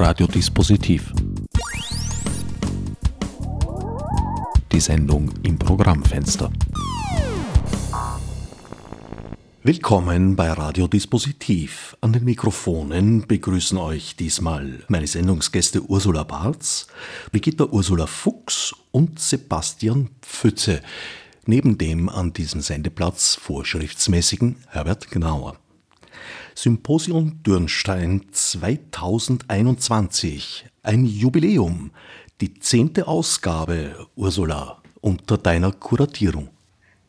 Radiodispositiv. Die Sendung im Programmfenster. Willkommen bei Radiodispositiv. An den Mikrofonen begrüßen euch diesmal meine Sendungsgäste Ursula Barz, Brigitta Ursula Fuchs und Sebastian Pfütze, neben dem an diesem Sendeplatz vorschriftsmäßigen Herbert Gnauer. Symposium Dürnstein 2021, ein Jubiläum, die zehnte Ausgabe, Ursula, unter deiner Kuratierung.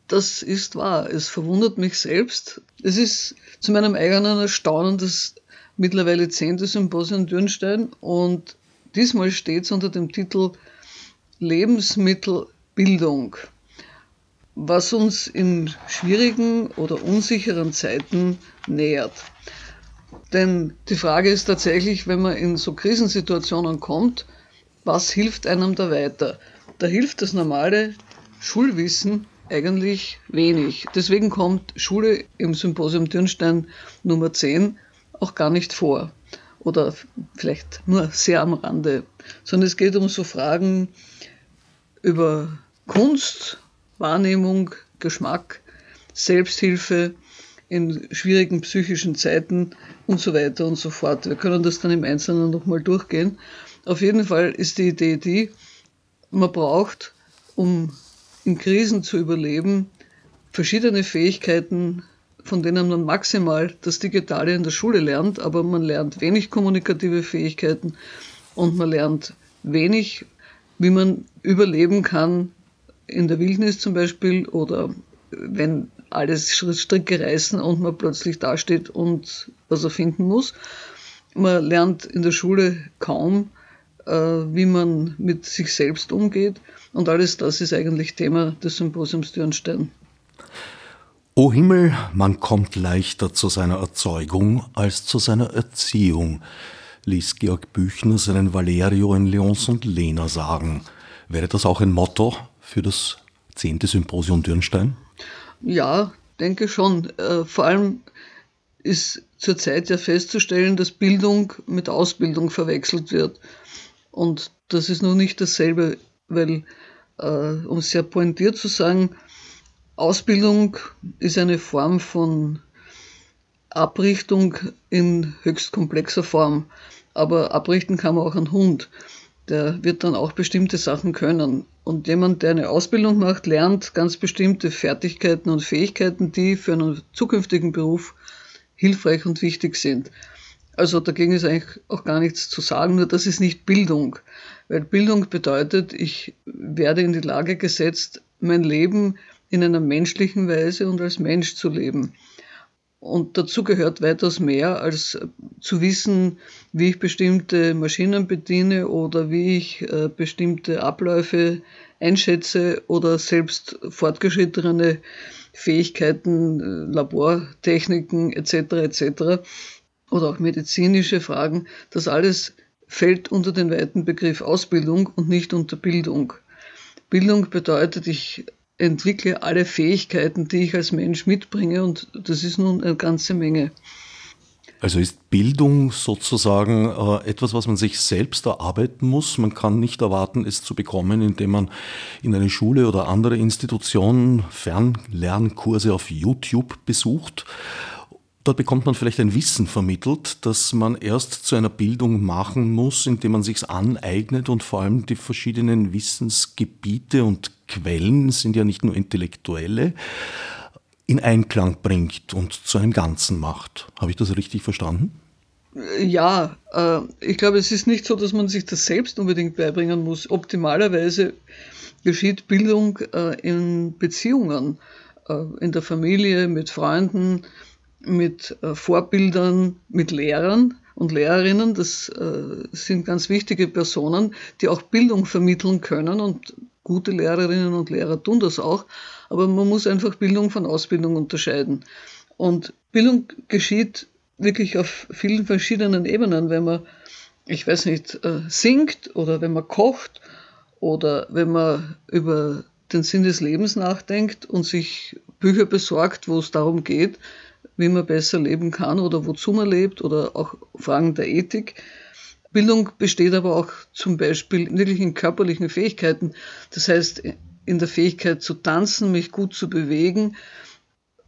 Das ist wahr. Es verwundert mich selbst. Es ist zu meinem eigenen Erstaunen das mittlerweile zehnte Symposium Dürnstein und diesmal steht es unter dem Titel Lebensmittelbildung, was uns in schwierigen oder unsicheren Zeiten nähert. Denn die Frage ist tatsächlich, wenn man in so Krisensituationen kommt, was hilft einem da weiter? Da hilft das normale Schulwissen eigentlich wenig. Deswegen kommt Schule im Symposium Dürnstein Nummer 10 auch gar nicht vor. Oder vielleicht nur sehr am Rande. Sondern es geht um so Fragen über Kunst, Wahrnehmung, Geschmack, Selbsthilfe in schwierigen psychischen Zeiten und so weiter und so fort. Wir können das dann im Einzelnen nochmal durchgehen. Auf jeden Fall ist die Idee die, man braucht, um in Krisen zu überleben, verschiedene Fähigkeiten, von denen man maximal das Digitale in der Schule lernt, aber man lernt wenig kommunikative Fähigkeiten und man lernt wenig, wie man überleben kann in der Wildnis zum Beispiel oder wenn alles Stricke reißen und man plötzlich dasteht und was er finden muss. Man lernt in der Schule kaum, äh, wie man mit sich selbst umgeht. Und alles das ist eigentlich Thema des Symposiums Dürnstein. O Himmel, man kommt leichter zu seiner Erzeugung als zu seiner Erziehung, ließ Georg Büchner seinen Valerio in Leons und Lena sagen. Wäre das auch ein Motto für das zehnte Symposium Dürnstein? Ja, denke schon. Äh, vor allem ist zurzeit ja festzustellen, dass Bildung mit Ausbildung verwechselt wird. Und das ist noch nicht dasselbe, weil, äh, um es sehr pointiert zu sagen, Ausbildung ist eine Form von Abrichtung in höchst komplexer Form. Aber abrichten kann man auch einen Hund. Der wird dann auch bestimmte Sachen können. Und jemand, der eine Ausbildung macht, lernt ganz bestimmte Fertigkeiten und Fähigkeiten, die für einen zukünftigen Beruf hilfreich und wichtig sind. Also dagegen ist eigentlich auch gar nichts zu sagen, nur das ist nicht Bildung. Weil Bildung bedeutet, ich werde in die Lage gesetzt, mein Leben in einer menschlichen Weise und als Mensch zu leben. Und dazu gehört weitaus mehr, als zu wissen, wie ich bestimmte Maschinen bediene oder wie ich äh, bestimmte Abläufe einschätze oder selbst fortgeschrittene Fähigkeiten, äh, Labortechniken etc. etc oder auch medizinische Fragen, das alles fällt unter den weiten Begriff Ausbildung und nicht unter Bildung. Bildung bedeutet, ich entwickle alle Fähigkeiten, die ich als Mensch mitbringe und das ist nun eine ganze Menge. Also ist Bildung sozusagen äh, etwas, was man sich selbst erarbeiten muss. Man kann nicht erwarten, es zu bekommen, indem man in eine Schule oder andere Institution Fernlernkurse auf YouTube besucht Dort bekommt man vielleicht ein Wissen vermittelt, das man erst zu einer Bildung machen muss, indem man sich's aneignet und vor allem die verschiedenen Wissensgebiete und Quellen sind ja nicht nur intellektuelle, in Einklang bringt und zu einem Ganzen macht. Habe ich das richtig verstanden? Ja, äh, ich glaube, es ist nicht so, dass man sich das selbst unbedingt beibringen muss. Optimalerweise geschieht Bildung äh, in Beziehungen, äh, in der Familie, mit Freunden, mit äh, Vorbildern, mit Lehrern und Lehrerinnen. Das äh, sind ganz wichtige Personen, die auch Bildung vermitteln können und gute Lehrerinnen und Lehrer tun das auch. Aber man muss einfach Bildung von Ausbildung unterscheiden. Und Bildung geschieht wirklich auf vielen verschiedenen Ebenen, wenn man, ich weiß nicht, äh, singt oder wenn man kocht oder wenn man über den Sinn des Lebens nachdenkt und sich Bücher besorgt, wo es darum geht, wie man besser leben kann oder wozu man lebt oder auch Fragen der Ethik. Bildung besteht aber auch zum Beispiel wirklich in körperlichen Fähigkeiten. Das heißt, in der Fähigkeit zu tanzen, mich gut zu bewegen.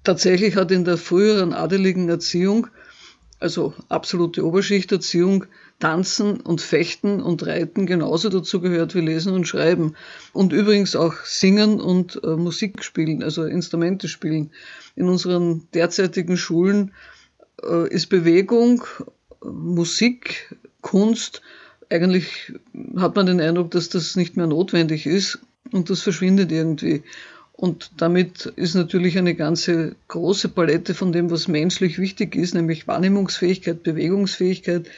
Tatsächlich hat in der früheren adeligen Erziehung, also absolute Oberschichterziehung, Tanzen und Fechten und Reiten genauso dazu gehört wie Lesen und Schreiben. Und übrigens auch Singen und äh, Musik spielen, also Instrumente spielen. In unseren derzeitigen Schulen äh, ist Bewegung, Musik, Kunst, eigentlich hat man den Eindruck, dass das nicht mehr notwendig ist und das verschwindet irgendwie. Und damit ist natürlich eine ganze große Palette von dem, was menschlich wichtig ist, nämlich Wahrnehmungsfähigkeit, Bewegungsfähigkeit.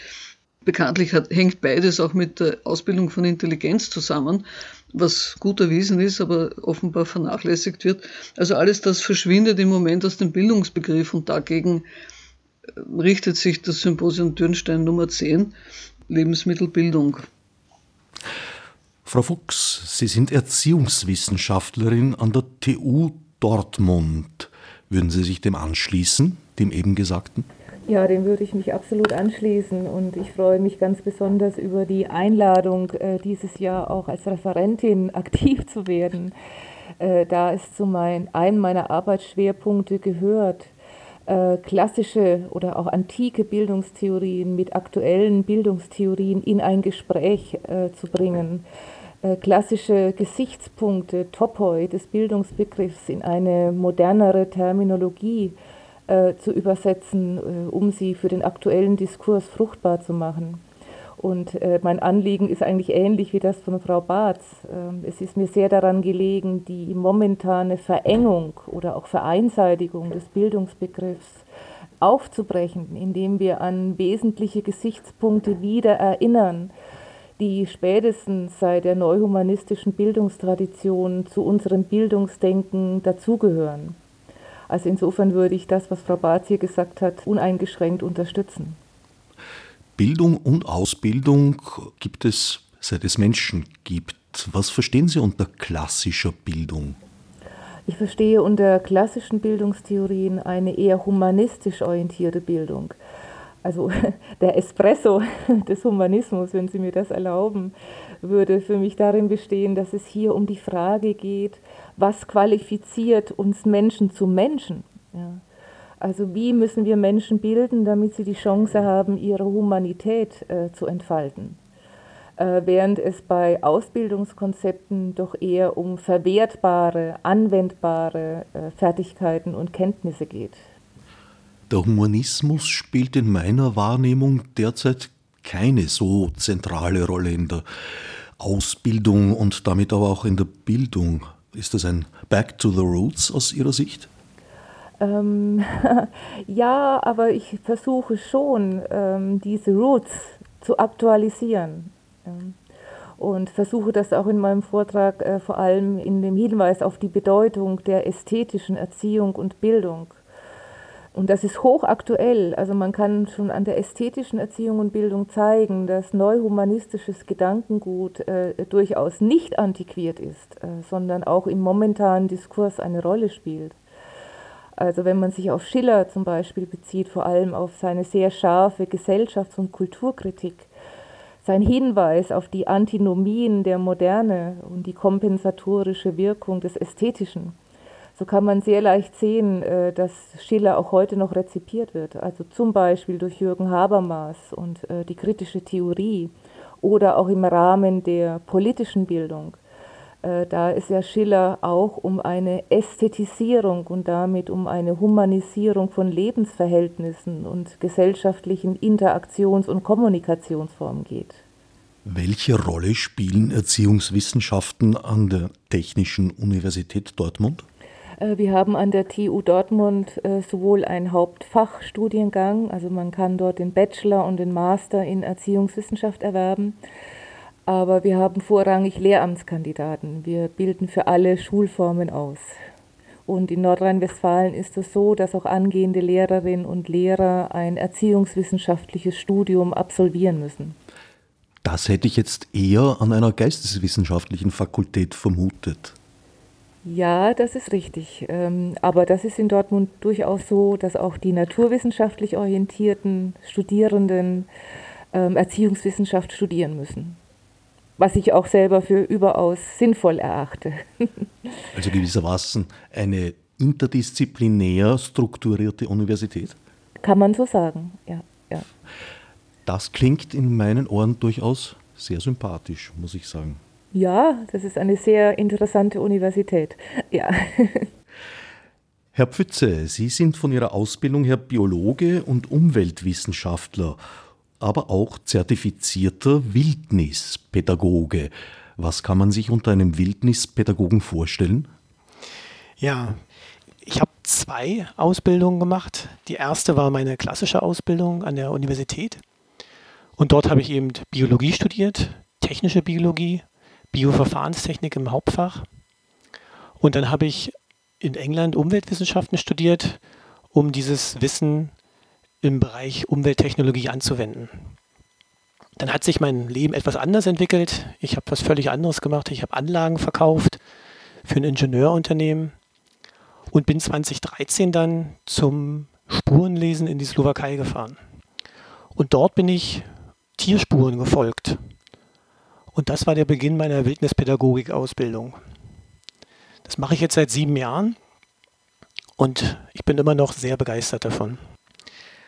Bekanntlich hat, hängt beides auch mit der Ausbildung von Intelligenz zusammen, was gut erwiesen ist, aber offenbar vernachlässigt wird. Also alles das verschwindet im Moment aus dem Bildungsbegriff und dagegen richtet sich das Symposium Dürnstein Nummer 10, Lebensmittelbildung. Frau Fuchs, Sie sind Erziehungswissenschaftlerin an der TU Dortmund. Würden Sie sich dem anschließen, dem eben Gesagten? Ja, dem würde ich mich absolut anschließen und ich freue mich ganz besonders über die Einladung, äh, dieses Jahr auch als Referentin aktiv zu werden, äh, da es zu mein, einem meiner Arbeitsschwerpunkte gehört, äh, klassische oder auch antike Bildungstheorien mit aktuellen Bildungstheorien in ein Gespräch zu bringen, klassische Gesichtspunkte, Topoi des Bildungsbegriffs in eine modernere Terminologie äh, zu übersetzen, äh, um sie für den aktuellen Diskurs fruchtbar zu machen. Und äh, mein Anliegen ist eigentlich ähnlich wie das von Frau Barth. Ähm, es ist mir sehr daran gelegen, die momentane Verengung oder auch Vereinseitigung des Bildungsbegriffs aufzubrechen, indem wir an wesentliche Gesichtspunkte wieder erinnern, die spätestens seit der neuhumanistischen Bildungstradition zu unserem Bildungsdenken dazugehören. Also insofern würde ich das, was Frau Barth hier gesagt hat, uneingeschränkt unterstützen. Bildung und Ausbildung gibt es, seit es Menschen gibt. Was verstehen Sie unter klassischer Bildung? Ich verstehe unter klassischen Bildungstheorien eine eher humanistisch orientierte Bildung. Also der Espresso des Humanismus, wenn Sie mir das erlauben, würde für mich darin bestehen, dass es hier um die Frage geht, was qualifiziert uns Menschen zu Menschen. Ja. Also wie müssen wir Menschen bilden, damit sie die Chance haben, ihre Humanität äh, zu entfalten? Äh, während es bei Ausbildungskonzepten doch eher um verwertbare, anwendbare äh, Fertigkeiten und Kenntnisse geht. Der Humanismus spielt in meiner Wahrnehmung derzeit keine so zentrale Rolle in der Ausbildung und damit aber auch in der Bildung. Ist das ein Back to the Roots aus Ihrer Sicht? Ähm, ja, aber ich versuche schon, ähm, diese Roots zu aktualisieren. Ähm, und versuche das auch in meinem Vortrag äh, vor allem in dem Hinweis auf die Bedeutung der ästhetischen Erziehung und Bildung. Und das ist hochaktuell. Also man kann schon an der ästhetischen Erziehung und Bildung zeigen, dass neuhumanistisches Gedankengut äh, durchaus nicht antiquiert ist, äh, sondern auch im momentanen Diskurs eine Rolle spielt. Also wenn man sich auf Schiller zum Beispiel bezieht, vor allem auf seine sehr scharfe Gesellschafts- und Kulturkritik, sein Hinweis auf die Antinomien der Moderne und die kompensatorische Wirkung des Ästhetischen, so kann man sehr leicht sehen, äh, dass Schiller auch heute noch rezipiert wird. Also zum Beispiel durch Jürgen Habermas und äh, die kritische Theorie oder auch im Rahmen der politischen Bildung. Äh, da ist ja Schiller auch um eine Ästhetisierung und damit um eine Humanisierung von Lebensverhältnissen und gesellschaftlichen Interaktions- und Kommunikationsformen geht. Welche Rolle spielen Erziehungswissenschaften an der Technischen Universität Dortmund? Äh, wir haben an der TU Dortmund äh, sowohl einen Hauptfachstudiengang, also man kann dort den Bachelor und den Master in Erziehungswissenschaft erwerben, aber wir haben vorrangig Lehramtskandidaten. Wir bilden für alle Schulformen aus. Und in Nordrhein-Westfalen ist es so, dass auch angehende Lehrerinnen und Lehrer ein erziehungswissenschaftliches Studium absolvieren müssen. Das hätte ich jetzt eher an einer geisteswissenschaftlichen Fakultät vermutet. Ja, das ist richtig. Ähm, aber das ist in Dortmund durchaus so, dass auch die naturwissenschaftlich orientierten Studierenden ähm, Erziehungswissenschaft studieren müssen. Was ich auch selber für überaus sinnvoll erachte. also gewissermaßen eine interdisziplinär strukturierte Universität? Kann man so sagen, ja. ja. Das klingt in meinen Ohren durchaus sehr sympathisch, muss ich sagen. Ja, das ist eine sehr interessante Universität. Ja. Herr Pfütze, Sie sind von Ihrer Ausbildung her Biologe und Umweltwissenschaftler, aber auch zertifizierter Wildnispädagoge. Was kann man sich unter einem Wildnispädagogen vorstellen? Ja, ich habe zwei Ausbildungen gemacht. Die erste war meine klassische Ausbildung an der Universität. Und dort habe ich eben Biologie studiert, technische Biologie, Bioverfahrenstechnik im Hauptfach. Und dann habe ich in England Umweltwissenschaften studiert, um dieses Wissen im Bereich Umwelttechnologie anzuwenden. Dann hat sich mein Leben etwas anders entwickelt. Ich habe was völlig anderes gemacht. Ich habe Anlagen verkauft für ein Ingenieurunternehmen und bin 2013 dann zum Spurenlesen in die Slowakei gefahren. Und dort bin ich Tierspuren gefolgt. Und das war der Beginn meiner Wildnispädagogik-Ausbildung. Das mache ich jetzt seit sieben Jahren und ich bin immer noch sehr begeistert davon.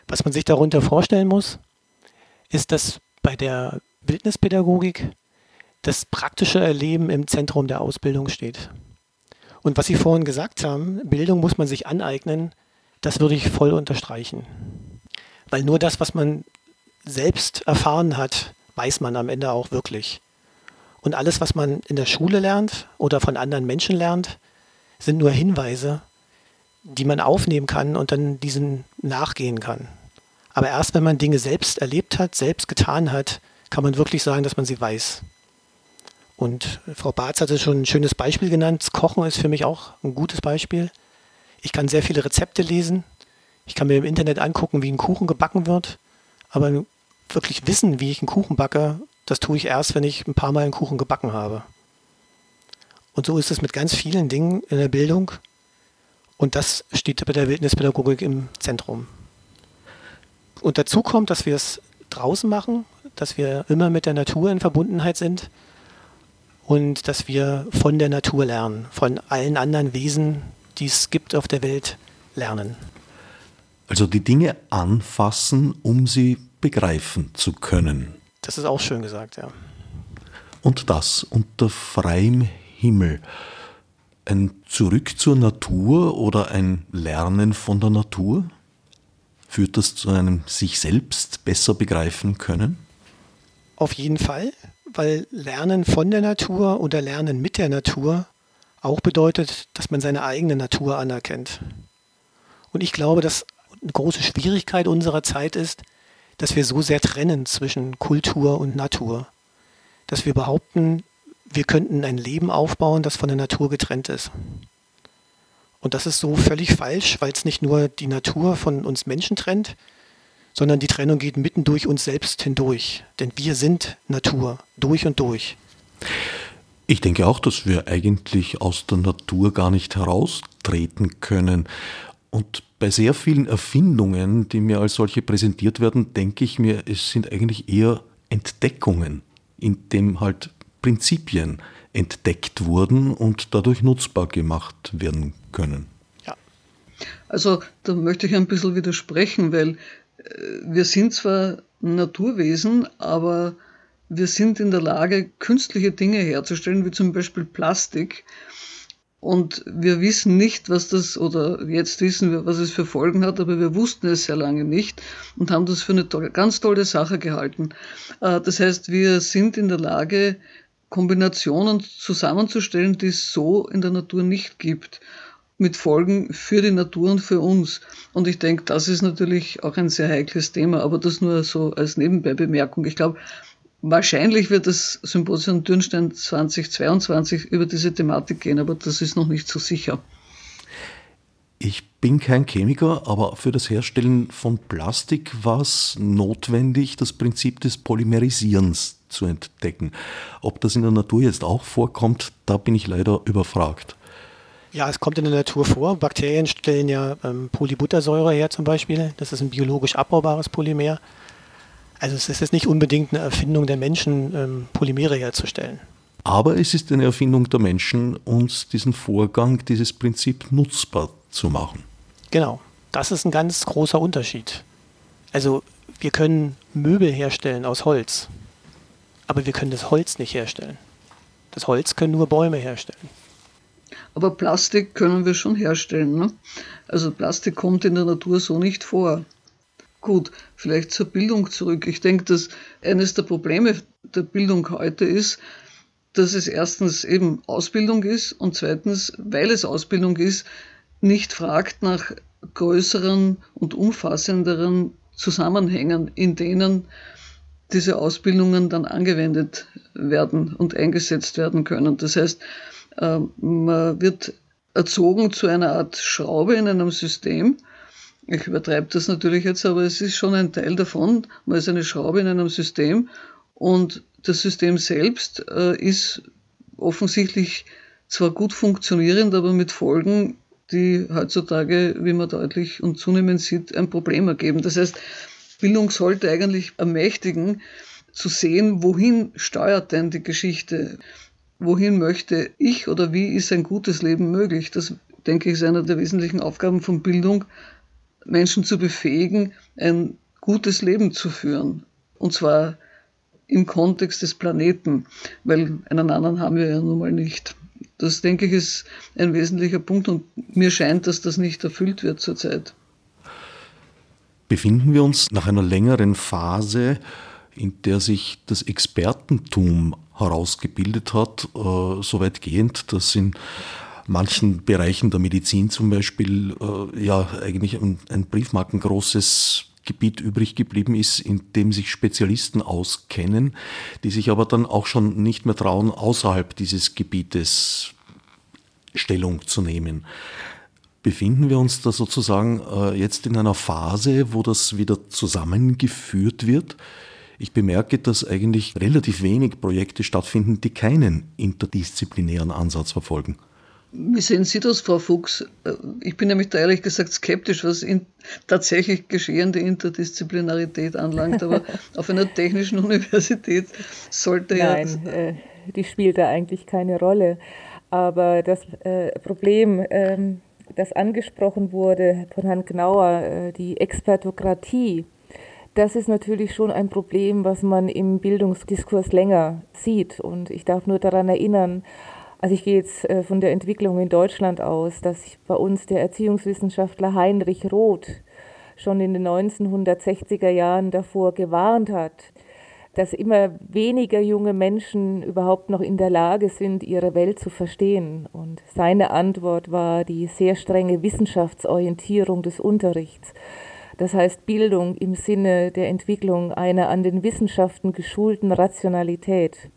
Was man sich darunter vorstellen muss, ist, dass bei der Wildnispädagogik das praktische Erleben im Zentrum der Ausbildung steht. Und was Sie vorhin gesagt haben, Bildung muss man sich aneignen, das würde ich voll unterstreichen. Weil nur das, was man selbst erfahren hat, weiß man am Ende auch wirklich. Und alles, was man in der Schule lernt oder von anderen Menschen lernt, sind nur Hinweise, die man aufnehmen kann und dann diesen nachgehen kann. Aber erst wenn man Dinge selbst erlebt hat, selbst getan hat, kann man wirklich sagen, dass man sie weiß. Und Frau Barz hatte schon ein schönes Beispiel genannt. Das Kochen ist für mich auch ein gutes Beispiel. Ich kann sehr viele Rezepte lesen. Ich kann mir im Internet angucken, wie ein Kuchen gebacken wird. Aber wirklich wissen, wie ich einen Kuchen backe, das tue ich erst, wenn ich ein paar Mal einen Kuchen gebacken habe. Und so ist es mit ganz vielen Dingen in der Bildung. Und das steht bei der Wildnispädagogik im Zentrum. Und dazu kommt, dass wir es draußen machen, dass wir immer mit der Natur in Verbundenheit sind und dass wir von der Natur lernen, von allen anderen Wesen, die es gibt auf der Welt, lernen. Also die Dinge anfassen, um sie begreifen zu können. Das ist auch schön gesagt, ja. Und das unter freiem Himmel. Ein Zurück zur Natur oder ein Lernen von der Natur? Führt das zu einem sich selbst besser begreifen können? Auf jeden Fall, weil Lernen von der Natur oder Lernen mit der Natur auch bedeutet, dass man seine eigene Natur anerkennt. Und ich glaube, dass eine große Schwierigkeit unserer Zeit ist, dass wir so sehr trennen zwischen Kultur und Natur. Dass wir behaupten, wir könnten ein Leben aufbauen, das von der Natur getrennt ist. Und das ist so völlig falsch, weil es nicht nur die Natur von uns Menschen trennt, sondern die Trennung geht mitten durch uns selbst hindurch. Denn wir sind Natur, durch und durch. Ich denke auch, dass wir eigentlich aus der Natur gar nicht heraustreten können. Und bei sehr vielen Erfindungen, die mir als solche präsentiert werden, denke ich mir, es sind eigentlich eher Entdeckungen, in dem halt Prinzipien entdeckt wurden und dadurch nutzbar gemacht werden können. Ja. Also da möchte ich ein bisschen widersprechen, weil äh, wir sind zwar Naturwesen, aber wir sind in der Lage, künstliche Dinge herzustellen, wie zum Beispiel Plastik, und wir wissen nicht, was das, oder jetzt wissen wir, was es für Folgen hat, aber wir wussten es sehr lange nicht und haben das für eine tolle, ganz tolle Sache gehalten. Äh, das heißt, wir sind in der Lage, Kombinationen zusammenzustellen, die es so in der Natur nicht gibt, mit Folgen für die Natur und für uns. Und ich denke, das ist natürlich auch ein sehr heikles Thema, aber das nur so als Nebenbeibemerkung. Ich glaube, Wahrscheinlich wird das Symposium Dürnstein 2022 über diese Thematik gehen, aber das ist noch nicht so sicher. Ich bin kein Chemiker, aber für das Herstellen von Plastik war es notwendig, das Prinzip des Polymerisierens zu entdecken. Ob das in der Natur jetzt auch vorkommt, da bin ich leider überfragt. Ja, es kommt in der Natur vor. Bakterien stellen ja ähm, Polybuttersäure her zum Beispiel. Das ist ein biologisch abbaubares Polymer. Also es ist jetzt nicht unbedingt eine Erfindung der Menschen, ähm, Polymere herzustellen. Aber es ist eine Erfindung der Menschen, uns diesen Vorgang, dieses Prinzip nutzbar zu machen. Genau, das ist ein ganz großer Unterschied. Also wir können Möbel herstellen aus Holz, aber wir können das Holz nicht herstellen. Das Holz können nur Bäume herstellen. Aber Plastik können wir schon herstellen. Ne? Also Plastik kommt in der Natur so nicht vor. Gut, vielleicht zur Bildung zurück. Ich denke, dass eines der Probleme der Bildung heute ist, dass es erstens eben Ausbildung ist und zweitens, weil es Ausbildung ist, nicht fragt nach größeren und umfassenderen Zusammenhängen, in denen diese Ausbildungen dann angewendet werden und eingesetzt werden können. Das heißt, äh, man wird erzogen zu einer Art Schraube in einem System. Ich übertreibe das natürlich jetzt, aber es ist schon ein Teil davon. Man ist eine Schraube in einem System und das System selbst äh, ist offensichtlich zwar gut funktionierend, aber mit Folgen, die heutzutage, wie man deutlich und zunehmend sieht, ein Problem ergeben. Das heißt, Bildung sollte eigentlich ermächtigen, zu sehen, wohin steuert denn die Geschichte? Wohin möchte ich oder wie ist ein gutes Leben möglich? Das, denke ich, ist eine der wesentlichen Aufgaben von Bildung, Menschen zu befähigen, ein gutes Leben zu führen. Und zwar im Kontext des Planeten, weil einen anderen haben wir ja nun mal nicht. Das, denke ich, ist ein wesentlicher Punkt und mir scheint, dass das nicht erfüllt wird zurzeit. Befinden wir uns nach einer längeren Phase, in der sich das Expertentum herausgebildet hat, äh, so weitgehend, dass in manchen Bereichen der Medizin zum Beispiel äh, ja eigentlich ein, ein briefmarkengroßes Gebiet übrig geblieben ist, in dem sich Spezialisten auskennen, die sich aber dann auch schon nicht mehr trauen, außerhalb dieses Gebietes Stellung zu nehmen. Befinden wir uns da sozusagen äh, jetzt in einer Phase, wo das wieder zusammengeführt wird? Ich bemerke, dass eigentlich relativ wenig Projekte stattfinden, die keinen interdisziplinären Ansatz verfolgen. Wie sehen Sie das, Frau Fuchs? Äh, ich bin nämlich da ehrlich gesagt skeptisch, was in tatsächlich geschehende Interdisziplinarität anlangt, aber auf einer technischen Universität sollte Nein, ja. Äh, die spielt da eigentlich keine Rolle. Aber das äh, Problem, ähm, das angesprochen wurde von Herrn Gnauer, äh, die Expertokratie, das ist natürlich schon ein Problem, was man im Bildungsdiskurs länger sieht. Und ich darf nur daran erinnern, also ich gehe jetzt äh, von der Entwicklung in Deutschland aus, dass bei uns der Erziehungswissenschaftler Heinrich Roth schon in den 1960er Jahren davor gewarnt hat, dass immer weniger junge Menschen überhaupt noch in der Lage sind, ihre Welt zu verstehen. Und seine Antwort war die sehr strenge Wissenschaftsorientierung des Unterrichts. Das heißt Bildung im Sinne der Entwicklung einer an den Wissenschaften geschulten Rationalität.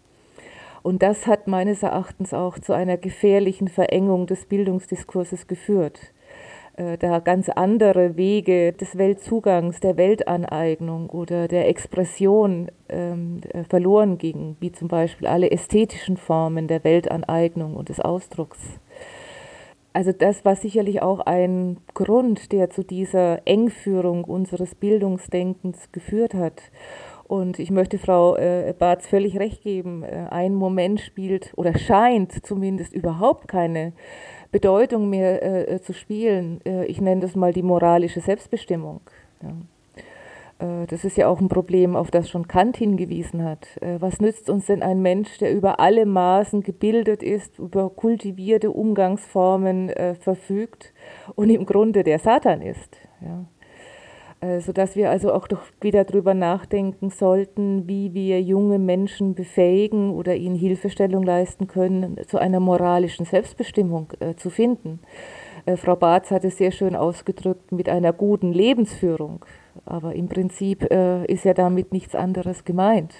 Und das hat meines Erachtens auch zu einer gefährlichen Verengung des Bildungsdiskurses geführt, äh, da ganz andere Wege des Weltzugangs, der Weltaneignung oder der Expression ähm, äh, verloren gingen, wie zum Beispiel alle ästhetischen Formen der Weltaneignung und des Ausdrucks. Also das war sicherlich auch ein Grund, der zu dieser Engführung unseres Bildungsdenkens geführt hat. Und ich möchte Frau äh, Barth völlig recht geben. Äh, ein Moment spielt oder scheint zumindest überhaupt keine Bedeutung mehr äh, äh zu spielen. Äh, ich nenne das mal die moralische Selbstbestimmung. Ja. Äh, das ist ja auch ein Problem, auf das schon Kant hingewiesen hat. Was nützt uns denn ein Mensch, der über alle Maßen gebildet ist, über kultivierte Umgangsformen verfügt und im Grunde der Satan ist? Ja sodass wir also auch doch wieder darüber nachdenken sollten, wie wir junge Menschen befähigen oder ihnen Hilfestellung leisten können, zu einer moralischen Selbstbestimmung äh, zu finden. Äh, Frau Barth hat es sehr schön ausgedrückt mit einer guten Lebensführung, aber im Prinzip äh, ist ja damit nichts anderes gemeint.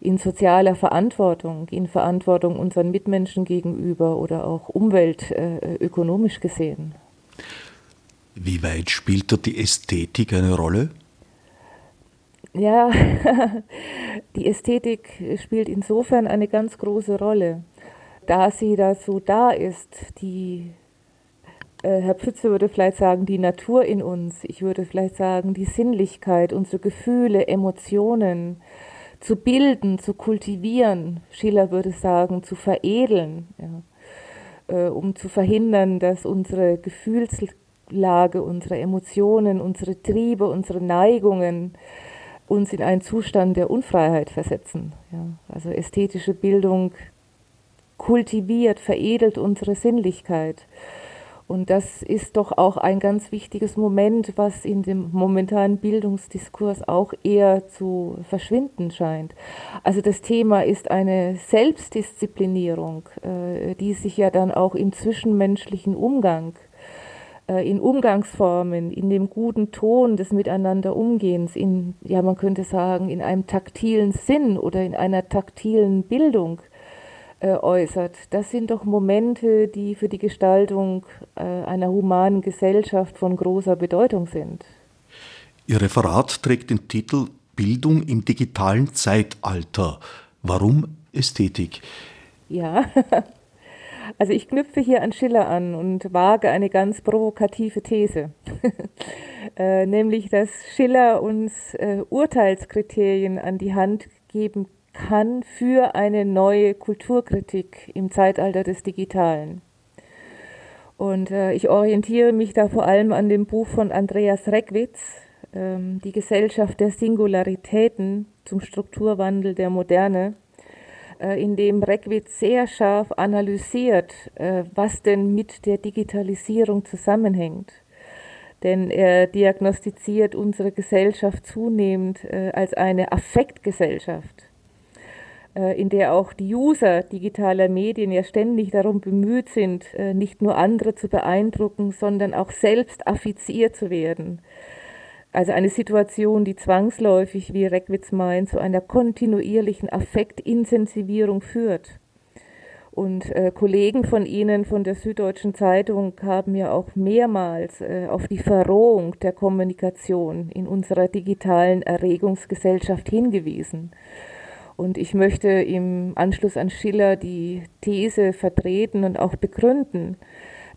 In sozialer Verantwortung, in Verantwortung unseren Mitmenschen gegenüber oder auch umweltökonomisch gesehen. Wie weit spielt da die Ästhetik eine Rolle? Ja, die Ästhetik spielt insofern eine ganz große Rolle, da sie dazu da ist, die äh, Herr Pfütze würde vielleicht sagen, die Natur in uns. Ich würde vielleicht sagen, die Sinnlichkeit, unsere Gefühle, Emotionen zu bilden, zu kultivieren. Schiller würde sagen, zu veredeln, ja, äh, um zu verhindern, dass unsere Gefühlslage, unsere Emotionen, unsere Triebe, unsere Neigungen uns in einen Zustand der Unfreiheit versetzen. Ja. Also ästhetische Bildung kultiviert, veredelt unsere Sinnlichkeit. Und das ist doch auch ein ganz wichtiges Moment, was in dem momentanen Bildungsdiskurs auch eher zu verschwinden scheint. Also das Thema ist eine Selbstdisziplinierung, äh, die sich ja dann auch im zwischenmenschlichen Umgang, in Umgangsformen, in dem guten Ton des Miteinanderumgehens, in, ja man könnte sagen, in einem taktilen Sinn oder in einer taktilen Bildung äh, äußert. Das sind doch Momente, die für die Gestaltung äh, einer humanen Gesellschaft von großer Bedeutung sind. Ihr Referat trägt den Titel Bildung im digitalen Zeitalter. Warum Ästhetik? Ja, also ich knüpfe hier an Schiller an und wage eine ganz provokative These, äh, nämlich dass Schiller uns äh, Urteilskriterien an die Hand geben kann für eine neue Kulturkritik im Zeitalter des Digitalen. Und äh, ich orientiere mich da vor allem an dem Buch von Andreas Reckwitz, ähm, Die Gesellschaft der Singularitäten zum Strukturwandel der Moderne, in dem Reckwitz sehr scharf analysiert, äh, was denn mit der Digitalisierung zusammenhängt. Denn er diagnostiziert unsere Gesellschaft zunehmend äh, als eine Affektgesellschaft äh, in der auch die User digitaler Medien ja ständig darum bemüht sind, äh, nicht nur andere zu beeindrucken, sondern auch selbst affiziert zu werden. Also eine Situation, die zwangsläufig, wie Reckwitz meint, zu einer kontinuierlichen Affektintensivierung führt. Und äh, Kollegen von Ihnen von der Süddeutschen Zeitung haben ja auch mehrmals äh, auf die Verrohung der Kommunikation in unserer digitalen Erregungsgesellschaft hingewiesen. Und ich möchte im Anschluss an Schiller die These vertreten und auch begründen,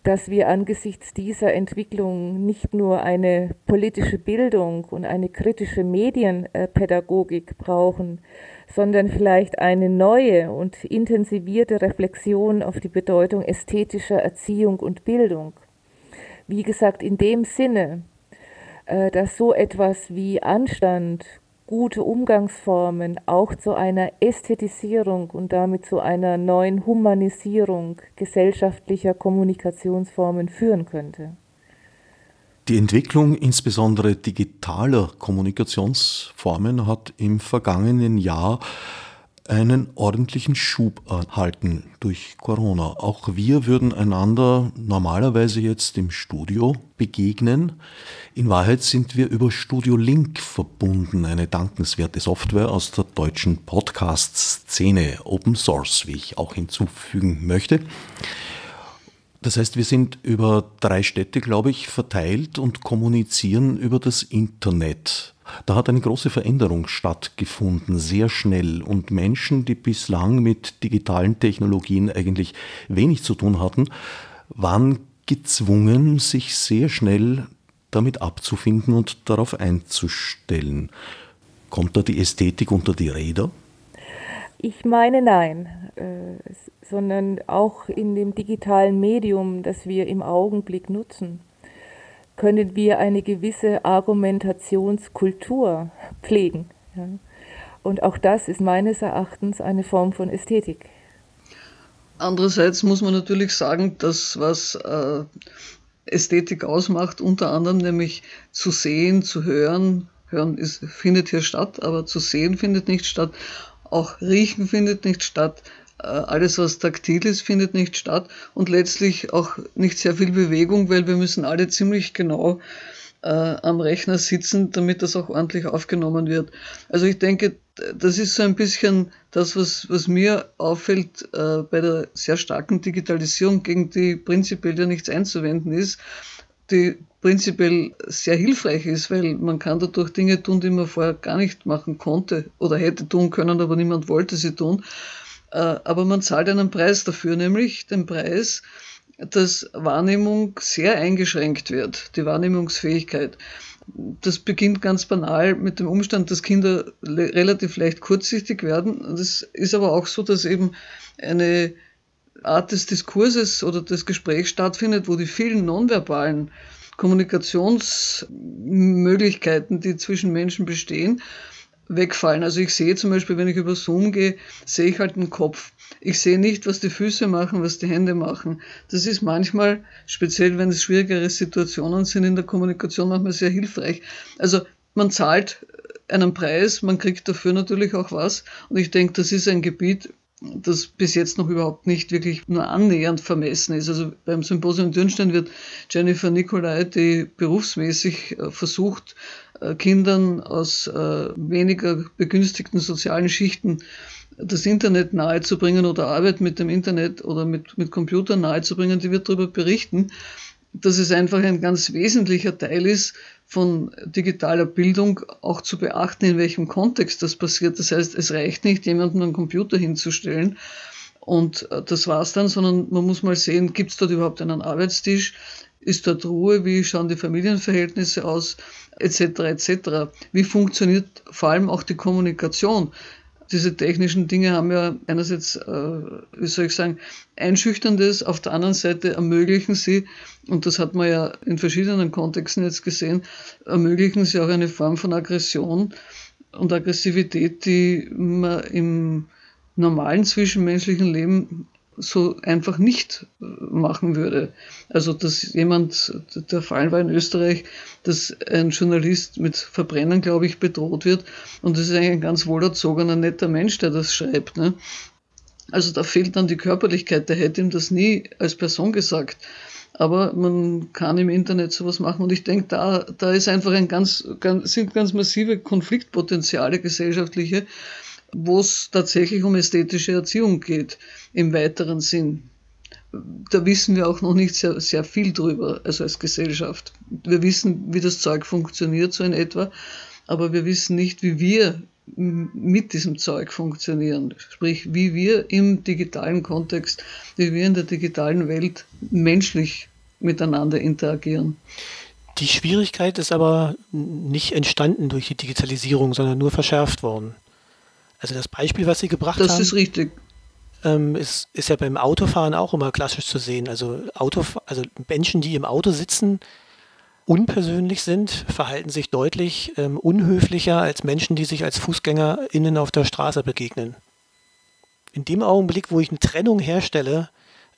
dass wir angesichts dieser Entwicklung nicht nur eine politische Bildung und eine kritische Medienpädagogik brauchen, sondern vielleicht eine neue und intensivierte Reflexion auf die Bedeutung ästhetischer Erziehung und Bildung. Wie gesagt, in dem Sinne, äh, dass so etwas wie Anstand, gute Umgangsformen auch zu einer Ästhetisierung und damit zu einer neuen Humanisierung gesellschaftlicher Kommunikationsformen führen könnte. Die Entwicklung insbesondere digitaler Kommunikationsformen hat im vergangenen Jahr einen ordentlichen Schub erhalten durch Corona. Auch wir würden einander normalerweise jetzt im Studio begegnen. In Wahrheit sind wir über Studio Link verbunden, eine dankenswerte Software aus der deutschen Podcast-Szene, Open Source, wie ich auch hinzufügen möchte. Das heißt, wir sind über drei Städte, glaube ich, verteilt und kommunizieren über das Internet. Da hat eine große Veränderung stattgefunden, sehr schnell. Und Menschen, die bislang mit digitalen Technologien eigentlich wenig zu tun hatten, waren gezwungen, sich sehr schnell damit abzufinden und darauf einzustellen. Kommt da die Ästhetik unter die Räder? Ich meine nein, äh, sondern auch in dem digitalen Medium, das wir im Augenblick nutzen können wir eine gewisse Argumentationskultur pflegen. Ja. Und auch das ist meines Erachtens eine Form von Ästhetik. Andererseits muss man natürlich sagen, dass was äh, Ästhetik ausmacht, unter anderem nämlich zu sehen, zu hören, hören ist, findet hier statt, aber zu sehen findet nicht statt, auch riechen findet nicht statt, alles, was taktil ist, findet nicht statt und letztlich auch nicht sehr viel Bewegung, weil wir müssen alle ziemlich genau äh, am Rechner sitzen, damit das auch ordentlich aufgenommen wird. Also ich denke, das ist so ein bisschen das, was, was mir auffällt äh, bei der sehr starken Digitalisierung, gegen die prinzipiell ja nichts einzuwenden ist, die prinzipiell sehr hilfreich ist, weil man kann dadurch Dinge tun, die man vorher gar nicht machen konnte oder hätte tun können, aber niemand wollte sie tun. Äh, aber man zahlt einen Preis dafür, nämlich den Preis, dass Wahrnehmung sehr eingeschränkt wird, die Wahrnehmungsfähigkeit. Das beginnt ganz banal mit dem Umstand, dass Kinder relativ leicht kurzsichtig werden. Das ist aber auch so, dass eben eine Art des Diskurses oder des Gesprächs stattfindet, wo die vielen nonverbalen Kommunikationsmöglichkeiten, die zwischen Menschen bestehen, wegfallen. Also ich sehe zum Beispiel, wenn ich über Zoom gehe, sehe ich halt den Kopf. Ich sehe nicht, was die Füße machen, was die Hände machen. Das ist manchmal, speziell wenn es schwierigere Situationen sind in der Kommunikation, manchmal sehr hilfreich. Also man zahlt einen Preis, man kriegt dafür natürlich auch was. Und ich denke, das ist ein Gebiet, das bis jetzt noch überhaupt nicht wirklich nur annähernd vermessen ist. Also beim Symposium Dürnstein wird Jennifer Nicolai, die berufsmäßig äh, versucht, Kindern aus äh, weniger begünstigten sozialen Schichten das Internet nahezubringen oder Arbeit mit dem Internet oder mit, mit Computern nahezubringen, die wird darüber berichten, dass es einfach ein ganz wesentlicher Teil ist, von digitaler Bildung auch zu beachten, in welchem Kontext das passiert. Das heißt, es reicht nicht, jemanden einen Computer hinzustellen und äh, das war's dann, sondern man muss mal sehen, gibt es dort überhaupt einen Arbeitstisch? Ist dort Ruhe? Wie schauen die Familienverhältnisse aus? Etc. etc. Wie funktioniert vor allem auch die Kommunikation? diese technischen Dinge haben ja einerseits, äh, wie soll ich sagen, einschüchterndes, auf der anderen Seite ermöglichen sie, und das hat man ja in verschiedenen Kontexten jetzt gesehen, ermöglichen sie auch eine Form von Aggression und Aggressivität, die man im normalen zwischenmenschlichen Leben so einfach nicht äh, machen würde. Also, dass jemand, der Fall war in Österreich, dass ein Journalist mit Verbrennen, glaube ich, bedroht wird. Und das ist eigentlich ein ganz wohlerzogener, netter Mensch, der das schreibt. Ne? Also da fehlt dann die Körperlichkeit, der hätte ihm das nie als Person gesagt. Aber man kann im Internet sowas machen und ich denke, da, da ist einfach ein ganz, ganz, sind ganz massive Konfliktpotenziale gesellschaftliche, wo es tatsächlich um ästhetische Erziehung geht, im weiteren Sinn. Da wissen wir auch noch nicht sehr, sehr viel drüber, also als Gesellschaft. Wir wissen, wie das Zeug funktioniert, so in etwa, aber wir wissen nicht, wie wir mit diesem Zeug funktionieren. Sprich, wie wir im digitalen Kontext, wie wir in der digitalen Welt menschlich miteinander interagieren. Die Schwierigkeit ist aber nicht entstanden durch die Digitalisierung, sondern nur verschärft worden. Also das Beispiel, was Sie gebracht das haben. Das ist richtig. Ähm, ist, ist ja beim Autofahren auch immer klassisch zu sehen. Also, Auto, also Menschen, die im Auto sitzen, unpersönlich sind, verhalten sich deutlich ähm, unhöflicher als Menschen, die sich als FußgängerInnen auf der Straße begegnen. In dem Augenblick, wo ich eine Trennung herstelle,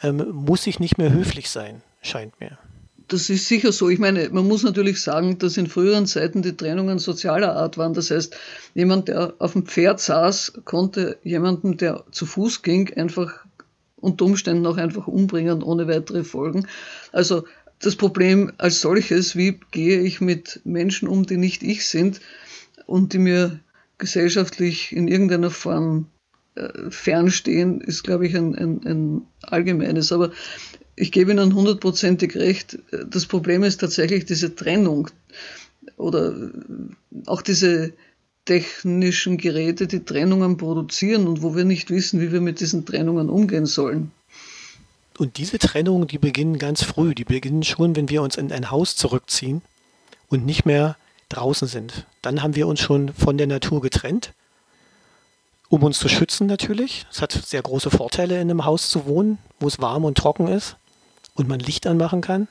ähm, muss ich nicht mehr höflich sein, scheint mir das ist sicher so. Ich meine, man muss natürlich sagen, dass in früheren Zeiten die Trennungen sozialer Art waren. Das heißt, jemand, der auf dem Pferd saß, konnte jemanden, der zu Fuß ging, einfach unter Umständen auch einfach umbringen ohne weitere Folgen. Also das Problem als solches, wie gehe ich mit Menschen um, die nicht ich sind und die mir gesellschaftlich in irgendeiner Form äh, fernstehen, ist, glaube ich, ein, ein, ein allgemeines. Aber ich gebe Ihnen hundertprozentig recht. Das Problem ist tatsächlich diese Trennung oder auch diese technischen Geräte, die Trennungen produzieren und wo wir nicht wissen, wie wir mit diesen Trennungen umgehen sollen. Und diese Trennungen, die beginnen ganz früh. Die beginnen schon, wenn wir uns in ein Haus zurückziehen und nicht mehr draußen sind. Dann haben wir uns schon von der Natur getrennt, um uns zu schützen natürlich. Es hat sehr große Vorteile, in einem Haus zu wohnen, wo es warm und trocken ist und man Licht anmachen kann.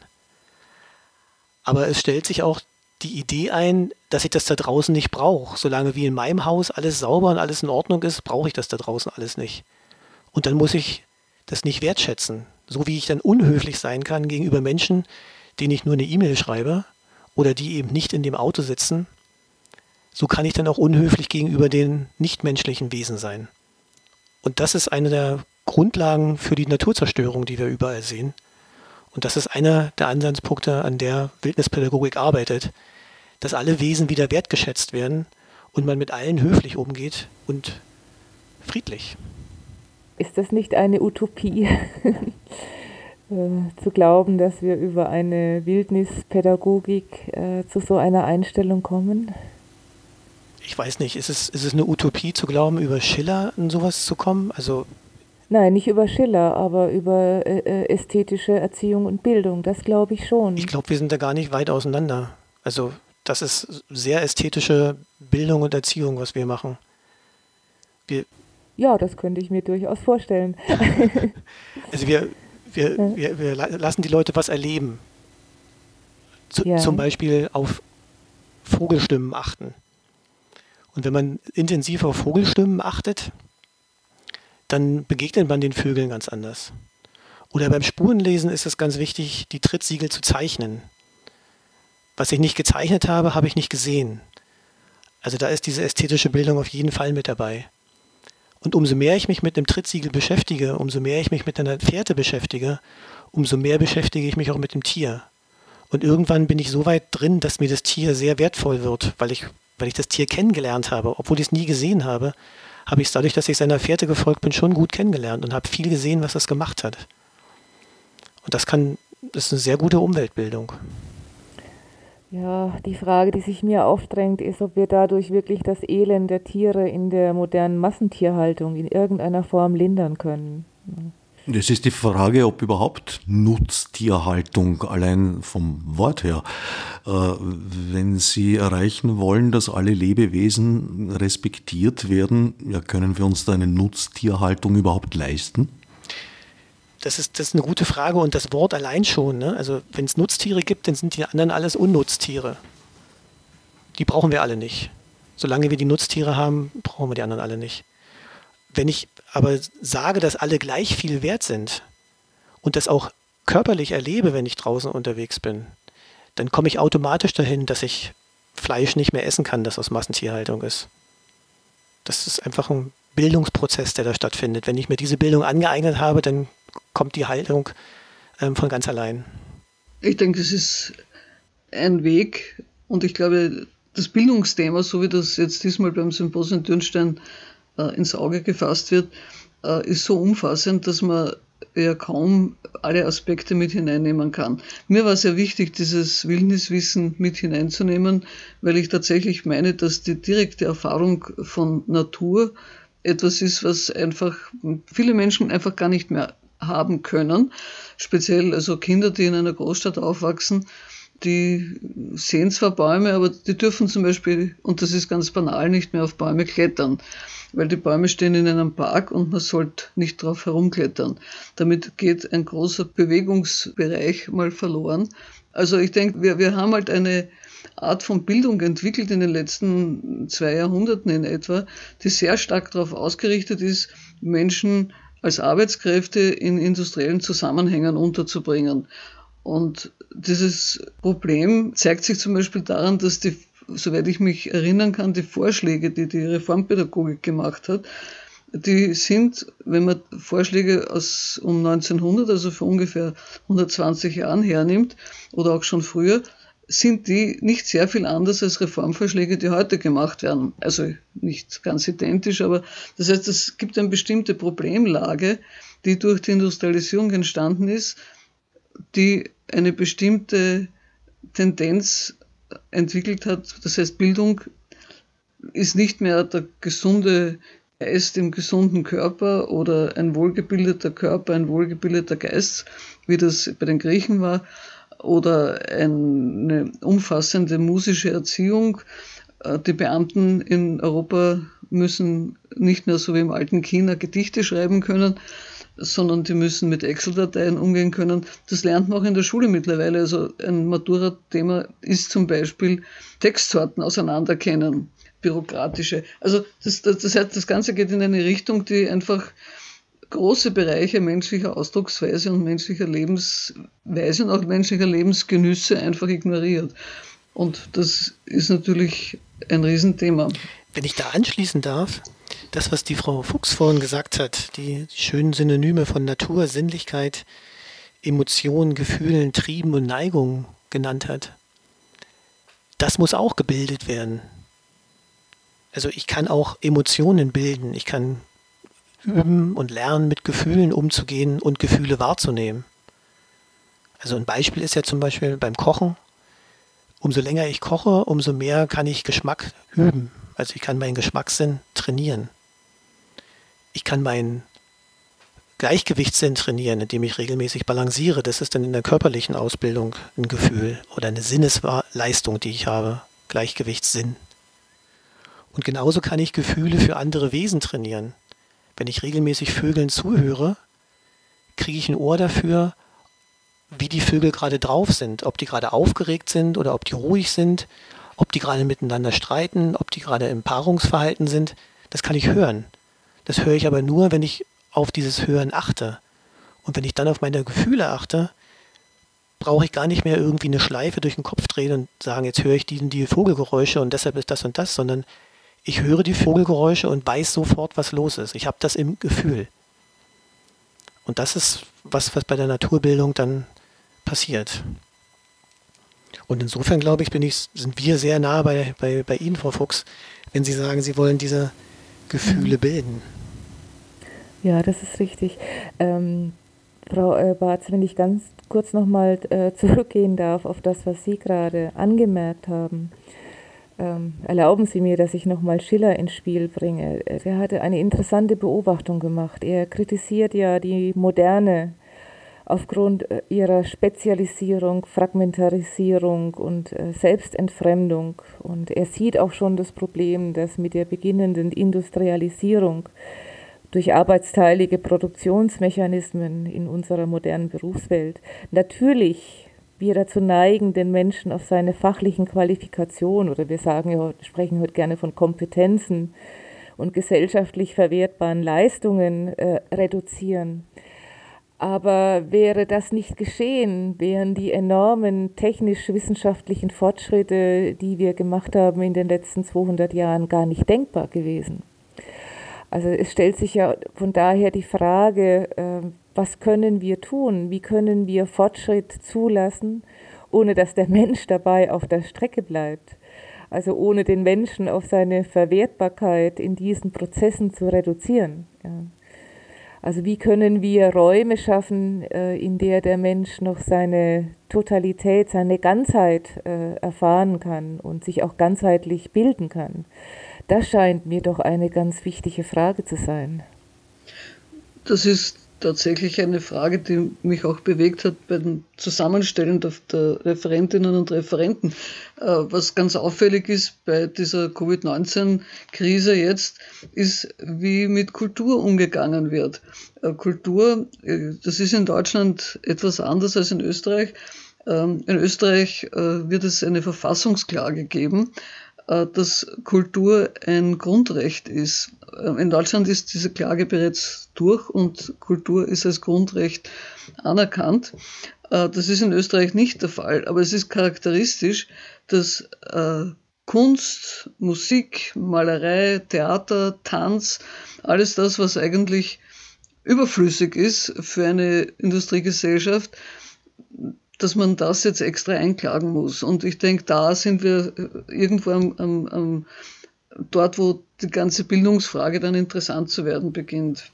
Aber es stellt sich auch die Idee ein, dass ich das da draußen nicht brauche. Solange wie in meinem Haus alles sauber und alles in Ordnung ist, brauche ich das da draußen alles nicht. Und dann muss ich das nicht wertschätzen. So wie ich dann unhöflich sein kann gegenüber Menschen, denen ich nur eine E-Mail schreibe oder die eben nicht in dem Auto sitzen, so kann ich dann auch unhöflich gegenüber den nichtmenschlichen Wesen sein. Und das ist eine der Grundlagen für die Naturzerstörung, die wir überall sehen. Und das ist einer der Ansatzpunkte, an der Wildnispädagogik arbeitet, dass alle Wesen wieder wertgeschätzt werden und man mit allen höflich umgeht und friedlich. Ist das nicht eine Utopie, äh, zu glauben, dass wir über eine Wildnispädagogik äh, zu so einer Einstellung kommen? Ich weiß nicht, ist es, ist es eine Utopie zu glauben, über Schiller in sowas zu kommen? Also Nein, nicht über Schiller, aber über äh, äh ästhetische Erziehung und Bildung. Das glaube ich schon. Ich glaube, wir sind da gar nicht weit auseinander. Also das ist sehr ästhetische Bildung und Erziehung, was wir machen. Wir ja, das könnte ich mir durchaus vorstellen. also wir, wir, ja. wir, wir, lassen die Leute was erleben. Zu, ja. Zum Beispiel auf Vogelstimmen achten. Und wenn man intensiv auf Vogelstimmen achtet, dann begegnet man den Vögeln ganz anders. Oder beim Spurenlesen ist es ganz wichtig, die Trittsiegel zu zeichnen. Was ich nicht gezeichnet habe, habe ich nicht gesehen. Also da ist diese ästhetische Bildung auf jeden Fall mit dabei. Und umso mehr ich mich mit einem Trittsiegel beschäftige, umso mehr ich mich mit einer Fährte beschäftige, umso mehr beschäftige ich mich auch mit dem Tier. Und irgendwann bin ich so weit drin, dass mir das Tier sehr wertvoll wird, weil ich, weil ich das Tier kennengelernt habe, obwohl ich es nie gesehen habe, habe ich es dadurch, dass ich seiner Fährte gefolgt bin, schon gut kennengelernt und habe viel gesehen, was es gemacht hat. Und das kann, das ist eine sehr gute Umweltbildung. Ja, die Frage, die sich mir aufdrängt, ist, ob wir dadurch wirklich das Elend der Tiere in der modernen Massentierhaltung in irgendeiner Form lindern können. Es ist die Frage, ob überhaupt Nutztierhaltung allein vom Wort her, äh, wenn Sie erreichen wollen, dass alle Lebewesen respektiert werden, ja, können wir uns da eine Nutztierhaltung überhaupt leisten? Das ist, das ist eine gute Frage und das Wort allein schon. Ne? Also wenn es Nutztiere gibt, dann sind die anderen alles Unnutztiere. Die brauchen wir alle nicht. Solange wir die Nutztiere haben, brauchen wir die anderen alle nicht. Wenn ich aber sage, dass alle gleich viel wert sind und das auch körperlich erlebe, wenn ich draußen unterwegs bin, dann komme ich automatisch dahin, dass ich Fleisch nicht mehr essen kann, das aus Massentierhaltung ist. Das ist einfach ein Bildungsprozess, der da stattfindet. Wenn ich mir diese Bildung angeeignet habe, dann kommt die Haltung ähm, von ganz allein. Ich denke, das ist ein Weg und ich glaube, das Bildungsthema, so wie das jetzt diesmal beim Symposium Dürnstein ins Auge gefasst wird, äh, ist so umfassend, dass man ja kaum alle Aspekte mit hineinnehmen kann. Mir war sehr wichtig, dieses Wildniswissen mit hineinzunehmen, weil ich tatsächlich meine, dass die direkte Erfahrung von Natur etwas ist, was einfach viele Menschen einfach gar nicht mehr haben können. Speziell also Kinder, die in einer Großstadt aufwachsen, die sehen zwar Bäume, aber die dürfen zum Beispiel, und das ist ganz banal, nicht mehr auf Bäume klettern, weil die Bäume stehen in einem Park und man sollte nicht drauf herumklettern. Damit geht ein großer Bewegungsbereich mal verloren. Also ich denke, wir, wir haben halt eine Art von Bildung entwickelt in den letzten zwei Jahrhunderten in etwa, die sehr stark darauf ausgerichtet ist, Menschen als Arbeitskräfte in industriellen Zusammenhängen unterzubringen. Und dieses Problem zeigt sich zum Beispiel daran, dass die, soweit ich mich erinnern kann, die Vorschläge, die die Reformpädagogik gemacht hat, die sind, wenn man Vorschläge aus um 1900, also vor ungefähr 120 Jahren hernimmt oder auch schon früher, sind die nicht sehr viel anders als Reformvorschläge, die heute gemacht werden. Also nicht ganz identisch, aber das heißt, es gibt eine bestimmte Problemlage, die durch die Industrialisierung entstanden ist, die eine bestimmte Tendenz entwickelt hat. Das heißt, Bildung ist nicht mehr der gesunde Geist im gesunden Körper oder ein wohlgebildeter Körper, ein wohlgebildeter Geist, wie das bei den Griechen war, oder eine umfassende musische Erziehung. Äh, die Beamten in Europa müssen nicht mehr so wie im alten China Gedichte schreiben können, sondern die müssen mit Excel-Dateien umgehen können. Das lernt man auch in der Schule mittlerweile. Also ein Matura-Thema ist zum Beispiel Textsorten auseinanderkennen, bürokratische. Also das, das, das, heißt, das Ganze geht in eine Richtung, die einfach große Bereiche menschlicher Ausdrucksweise und menschlicher Lebensweise und auch menschlicher Lebensgenüsse einfach ignoriert. Und das ist natürlich ein Riesenthema. Wenn ich da anschließen darf, das, was die Frau Fuchs vorhin gesagt hat, die schönen Synonyme von Natur, Sinnlichkeit, Emotionen, Gefühlen, Trieben und Neigungen genannt hat, das muss auch gebildet werden. Also ich kann auch Emotionen bilden, ich kann üben und lernen, mit Gefühlen umzugehen und Gefühle wahrzunehmen. Also ein Beispiel ist ja zum Beispiel beim Kochen. Umso länger ich koche, umso mehr kann ich Geschmack üben. Also ich kann meinen Geschmackssinn trainieren. Ich kann meinen Gleichgewichtssinn trainieren, indem ich regelmäßig balanciere. Das ist dann in der körperlichen Ausbildung ein Gefühl oder eine Sinnesleistung, die ich habe. Gleichgewichtssinn. Und genauso kann ich Gefühle für andere Wesen trainieren. Wenn ich regelmäßig Vögeln zuhöre, kriege ich ein Ohr dafür, wie die Vögel gerade drauf sind, ob die gerade aufgeregt sind oder ob die ruhig sind, ob die gerade miteinander streiten, ob die gerade im Paarungsverhalten sind. Das kann ich hören. Das höre ich aber nur, wenn ich auf dieses Hören achte. Und wenn ich dann auf meine Gefühle achte, brauche ich gar nicht mehr irgendwie eine Schleife durch den Kopf drehen und sagen, jetzt höre ich die, die Vogelgeräusche und deshalb ist das und das, sondern ich höre die Vogelgeräusche und weiß sofort, was los ist. Ich habe das im Gefühl. Und das ist was, was bei der Naturbildung dann passiert. Und insofern, glaube ich, bin ich, sind wir sehr nah bei, bei, bei Ihnen, Frau Fuchs, wenn Sie sagen, Sie wollen diese Gefühle bilden. Ja, das ist richtig. Ähm, Frau äh, Barz, wenn ich ganz kurz nochmal äh, zurückgehen darf auf das, was Sie gerade angemerkt haben. Ähm, erlauben Sie mir, dass ich nochmal Schiller ins Spiel bringe. Er hatte eine interessante Beobachtung gemacht. Er kritisiert ja die Moderne aufgrund äh, ihrer Spezialisierung, Fragmentarisierung und äh, Selbstentfremdung. Und er sieht auch schon das Problem, dass mit der beginnenden Industrialisierung durch arbeitsteilige Produktionsmechanismen in unserer modernen Berufswelt natürlich wir dazu neigen, den Menschen auf seine fachlichen Qualifikationen oder wir sagen sprechen heute gerne von Kompetenzen und gesellschaftlich verwertbaren Leistungen äh, reduzieren. Aber wäre das nicht geschehen, wären die enormen technisch-wissenschaftlichen Fortschritte, die wir gemacht haben in den letzten 200 Jahren, gar nicht denkbar gewesen. Also es stellt sich ja von daher die Frage, äh, was können wir tun? Wie können wir Fortschritt zulassen, ohne dass der Mensch dabei auf der Strecke bleibt? Also ohne den Menschen auf seine Verwertbarkeit in diesen Prozessen zu reduzieren. Ja. Also wie können wir Räume schaffen, äh, in der der Mensch noch seine Totalität, seine Ganzheit äh, erfahren kann und sich auch ganzheitlich bilden kann? Das scheint mir doch eine ganz wichtige Frage zu sein. Das ist tatsächlich eine Frage, die mich auch bewegt hat beim Zusammenstellen der, Referentinnen und Referenten. Äh, was ganz auffällig ist bei dieser Covid-19-Krise jetzt, ist, wie mit Kultur umgegangen wird. Äh, Kultur, äh, das ist in Deutschland etwas anders als in Österreich. Ähm, in Österreich wird es eine Verfassungsklage geben dass Kultur ein Grundrecht ist. Äh, in Deutschland ist diese Klage bereits durch und Kultur ist als Grundrecht anerkannt. Äh, das ist in Österreich nicht der Fall, aber es ist charakteristisch, dass Kunst, Musik, Malerei, Theater, Tanz, alles das, was eigentlich überflüssig ist für eine Industriegesellschaft, dass man das jetzt extra einklagen muss. Und ich denke, da sind wir irgendwo am, am, am, dort, wo die ganze Bildungsfrage dann interessant zu werden beginnt.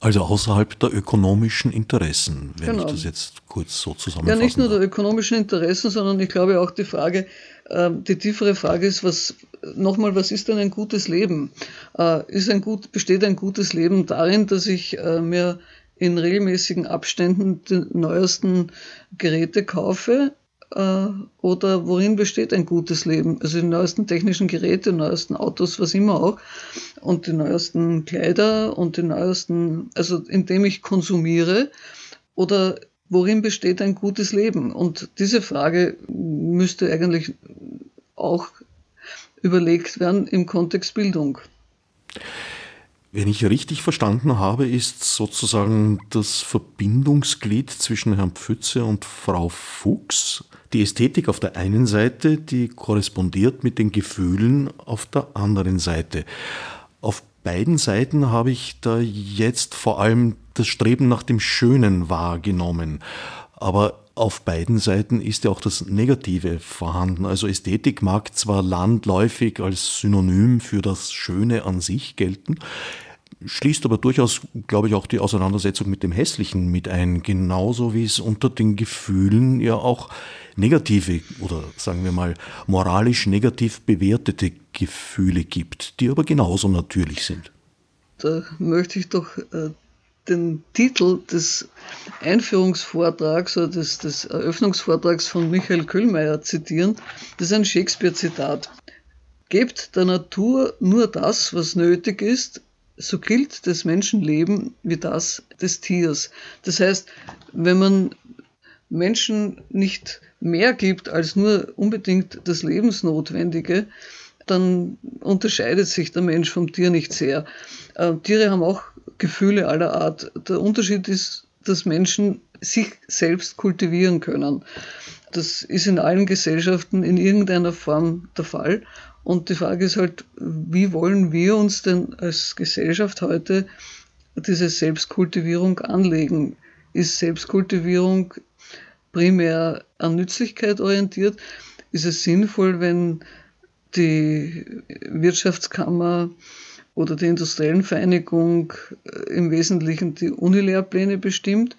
Also außerhalb der ökonomischen Interessen, wenn genau. ich das jetzt kurz so zusammenfasse. Ja, nicht nur der ökonomischen Interessen, sondern ich glaube auch die Frage, äh, die tiefere Frage ist, was nochmal, was ist denn ein gutes Leben? Äh, ist ein gut, besteht ein gutes Leben darin, dass ich äh, mir in regelmäßigen Abständen die neuesten Geräte kaufe? Äh, oder worin besteht ein gutes Leben? Also die neuesten technischen Geräte, die neuesten Autos, was immer auch, und die neuesten Kleider und die neuesten, also indem ich konsumiere oder worin besteht ein gutes Leben? Und diese Frage müsste eigentlich auch überlegt werden im Kontext Bildung. Wenn ich richtig verstanden habe, ist sozusagen das Verbindungsglied zwischen Herrn Pfütze und Frau Fuchs die Ästhetik auf der einen Seite, die korrespondiert mit den Gefühlen auf der anderen Seite. Auf beiden Seiten habe ich da jetzt vor allem das Streben nach dem Schönen wahrgenommen. Aber auf beiden Seiten ist ja auch das Negative vorhanden. Also Ästhetik mag zwar landläufig als Synonym für das Schöne an sich gelten, schließt aber durchaus, glaube ich, auch die Auseinandersetzung mit dem Hässlichen mit ein, genauso wie es unter den Gefühlen ja auch negative oder sagen wir mal moralisch negativ bewertete Gefühle gibt, die aber genauso natürlich sind. Da möchte ich doch äh, den Titel des Einführungsvortrags oder des, des Eröffnungsvortrags von Michael Köhlmeier zitieren. Das ist ein Shakespeare-Zitat. Gebt der Natur nur das, was nötig ist, so gilt das Menschenleben wie das des Tiers. Das heißt, wenn man Menschen nicht mehr gibt als nur unbedingt das Lebensnotwendige, dann unterscheidet sich der Mensch vom Tier nicht sehr. Äh, Tiere haben auch Gefühle aller Art. Der Unterschied ist, dass Menschen sich selbst kultivieren können. Das ist in allen Gesellschaften in irgendeiner Form der Fall. Und die Frage ist halt, wie wollen wir uns denn als Gesellschaft heute diese Selbstkultivierung anlegen? Ist Selbstkultivierung primär an Nützlichkeit orientiert? Ist es sinnvoll, wenn die Wirtschaftskammer oder die Industriellen Vereinigung äh, im Wesentlichen die Unilehrpläne bestimmt?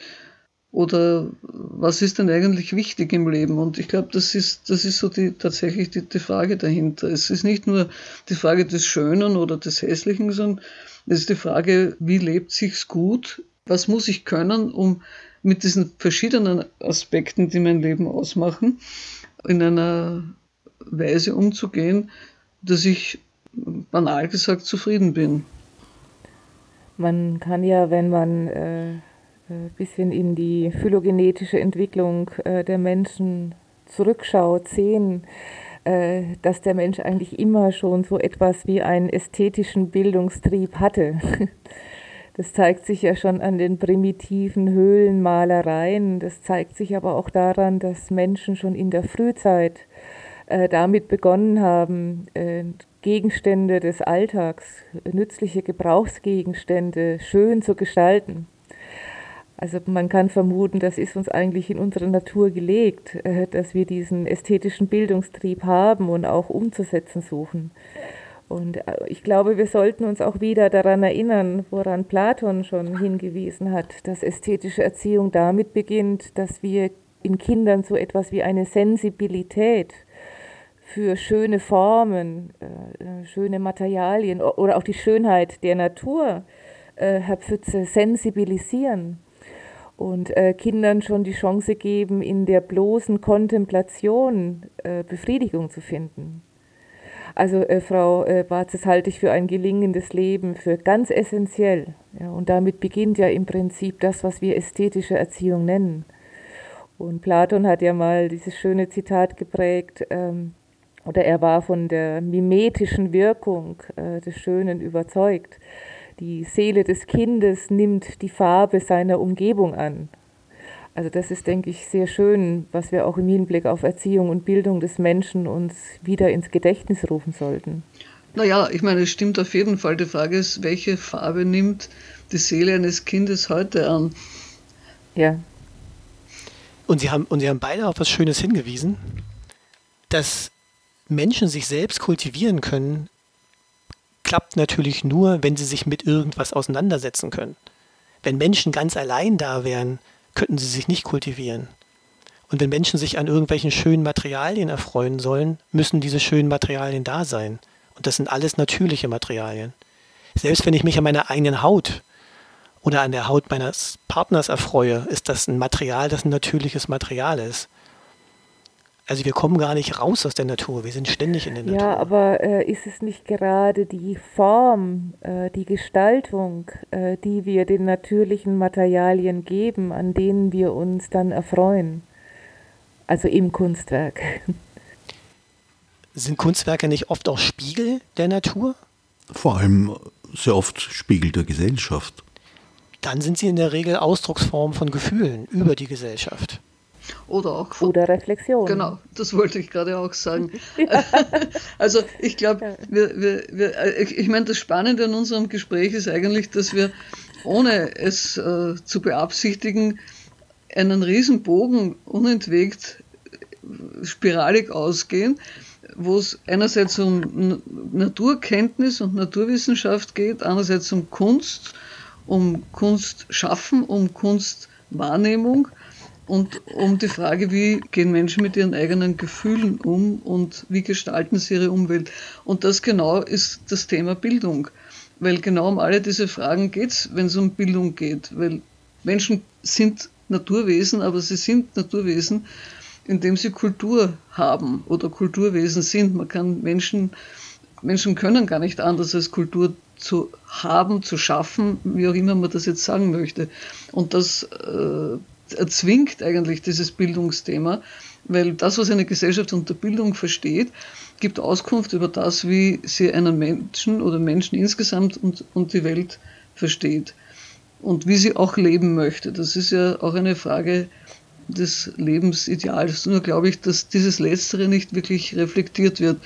Oder was ist denn eigentlich wichtig im Leben? Und ich glaube, das ist, das ist so die, tatsächlich die, die Frage dahinter. Es ist nicht nur die Frage des Schönen oder des Hässlichen, sondern es ist die Frage, wie lebt sich's gut? Was muss ich können, um mit diesen verschiedenen Aspekten, die mein Leben ausmachen, in einer Weise umzugehen, dass ich banal gesagt zufrieden bin. Man kann ja, wenn man äh, ein äh, bisschen in die phylogenetische Entwicklung äh, der Menschen zurückschaut, sehen, äh, dass der Mensch eigentlich immer schon so etwas wie einen ästhetischen Bildungstrieb hatte. Das zeigt sich ja schon an den primitiven Höhlenmalereien. Das zeigt sich aber auch daran, dass Menschen schon in der Frühzeit äh, damit begonnen haben, äh, Gegenstände des Alltags, nützliche Gebrauchsgegenstände schön zu gestalten. Also man kann vermuten, das ist uns eigentlich in unserer Natur gelegt, äh, dass wir diesen ästhetischen Bildungstrieb haben und auch umzusetzen suchen. Und äh, ich glaube, wir sollten uns auch wieder daran erinnern, woran Platon schon hingewiesen hat, dass ästhetische Erziehung damit beginnt, dass wir in Kindern so etwas wie eine Sensibilität für schöne Formen, äh, äh, schöne Materialien oder auch die Schönheit der Natur, äh, Herr Pfütze, sensibilisieren und Kindern schon die Chance geben, in der bloßen Kontemplation Befriedigung zu finden. Also Frau äh, Barzes halte ich für ein gelingendes Leben für ganz essentiell. Ja, und damit beginnt ja im Prinzip das, was wir ästhetische Erziehung nennen. Und Platon hat ja mal dieses schöne Zitat geprägt, ähm, oder er war von der mimetischen Wirkung äh, des Schönen überzeugt. Die Seele des Kindes nimmt die Farbe seiner Umgebung an. Also das ist, denke ich, sehr schön, was wir auch im Hinblick auf Erziehung und Bildung des Menschen uns wieder ins Gedächtnis rufen sollten. Naja, ich meine, es stimmt auf jeden Fall. Die Frage ist, welche Farbe nimmt die Seele eines Kindes heute an? Ja. Und Sie haben, und Sie haben beide auf was Schönes hingewiesen, dass Menschen sich selbst kultivieren können, klappt natürlich nur, wenn sie sich mit irgendwas auseinandersetzen können. Wenn Menschen ganz allein da wären, könnten sie sich nicht kultivieren. Und wenn Menschen sich an irgendwelchen schönen Materialien erfreuen sollen, müssen diese schönen Materialien da sein. Und das sind alles natürliche Materialien. Selbst wenn ich mich an meiner eigenen Haut oder an der Haut meines Partners erfreue, ist das ein Material, das ein natürliches Material ist. Also wir kommen gar nicht raus aus der Natur, wir sind ständig in der Natur. Ja, aber äh, ist es nicht gerade die Form, äh, die Gestaltung, äh, die wir den natürlichen Materialien geben, an denen wir uns dann erfreuen? Also im Kunstwerk. Sind Kunstwerke nicht oft auch Spiegel der Natur? Vor allem sehr oft Spiegel der Gesellschaft. Dann sind sie in der Regel Ausdrucksform von Gefühlen über die Gesellschaft. Oder auch Oder Reflexion. Genau, das wollte ich gerade auch sagen. also ich glaube, wir, wir, wir, äh, ich meine, das Spannende an unserem Gespräch ist eigentlich, dass wir, ohne es äh, zu beabsichtigen, einen Riesenbogen unentwegt spiralig ausgehen, wo es einerseits um Naturkenntnis und Naturwissenschaft geht, andererseits um Kunst, um Kunstschaffen, um Kunstwahrnehmung und um die Frage, wie gehen Menschen mit ihren eigenen Gefühlen um und wie gestalten sie ihre Umwelt. Und das genau ist das Thema Bildung. weil genau um alle diese Fragen geht es, wenn es um Bildung geht. Weil Menschen sind Naturwesen, aber sie sind Naturwesen, indem sie Kultur haben oder Kulturwesen sind. Man kann Menschen, Menschen können gar nicht anders als Kultur zu haben, zu schaffen, wie auch immer man das jetzt sagen möchte. Und das äh, erzwingt eigentlich dieses Bildungsthema, weil das, was eine Gesellschaft unter Bildung versteht, gibt Auskunft über das, wie sie einen Menschen oder Menschen insgesamt und, und die Welt versteht und wie sie auch leben möchte. Das ist ja auch eine Frage des Lebensideals. Nur glaube ich, dass dieses Letztere nicht wirklich reflektiert wird,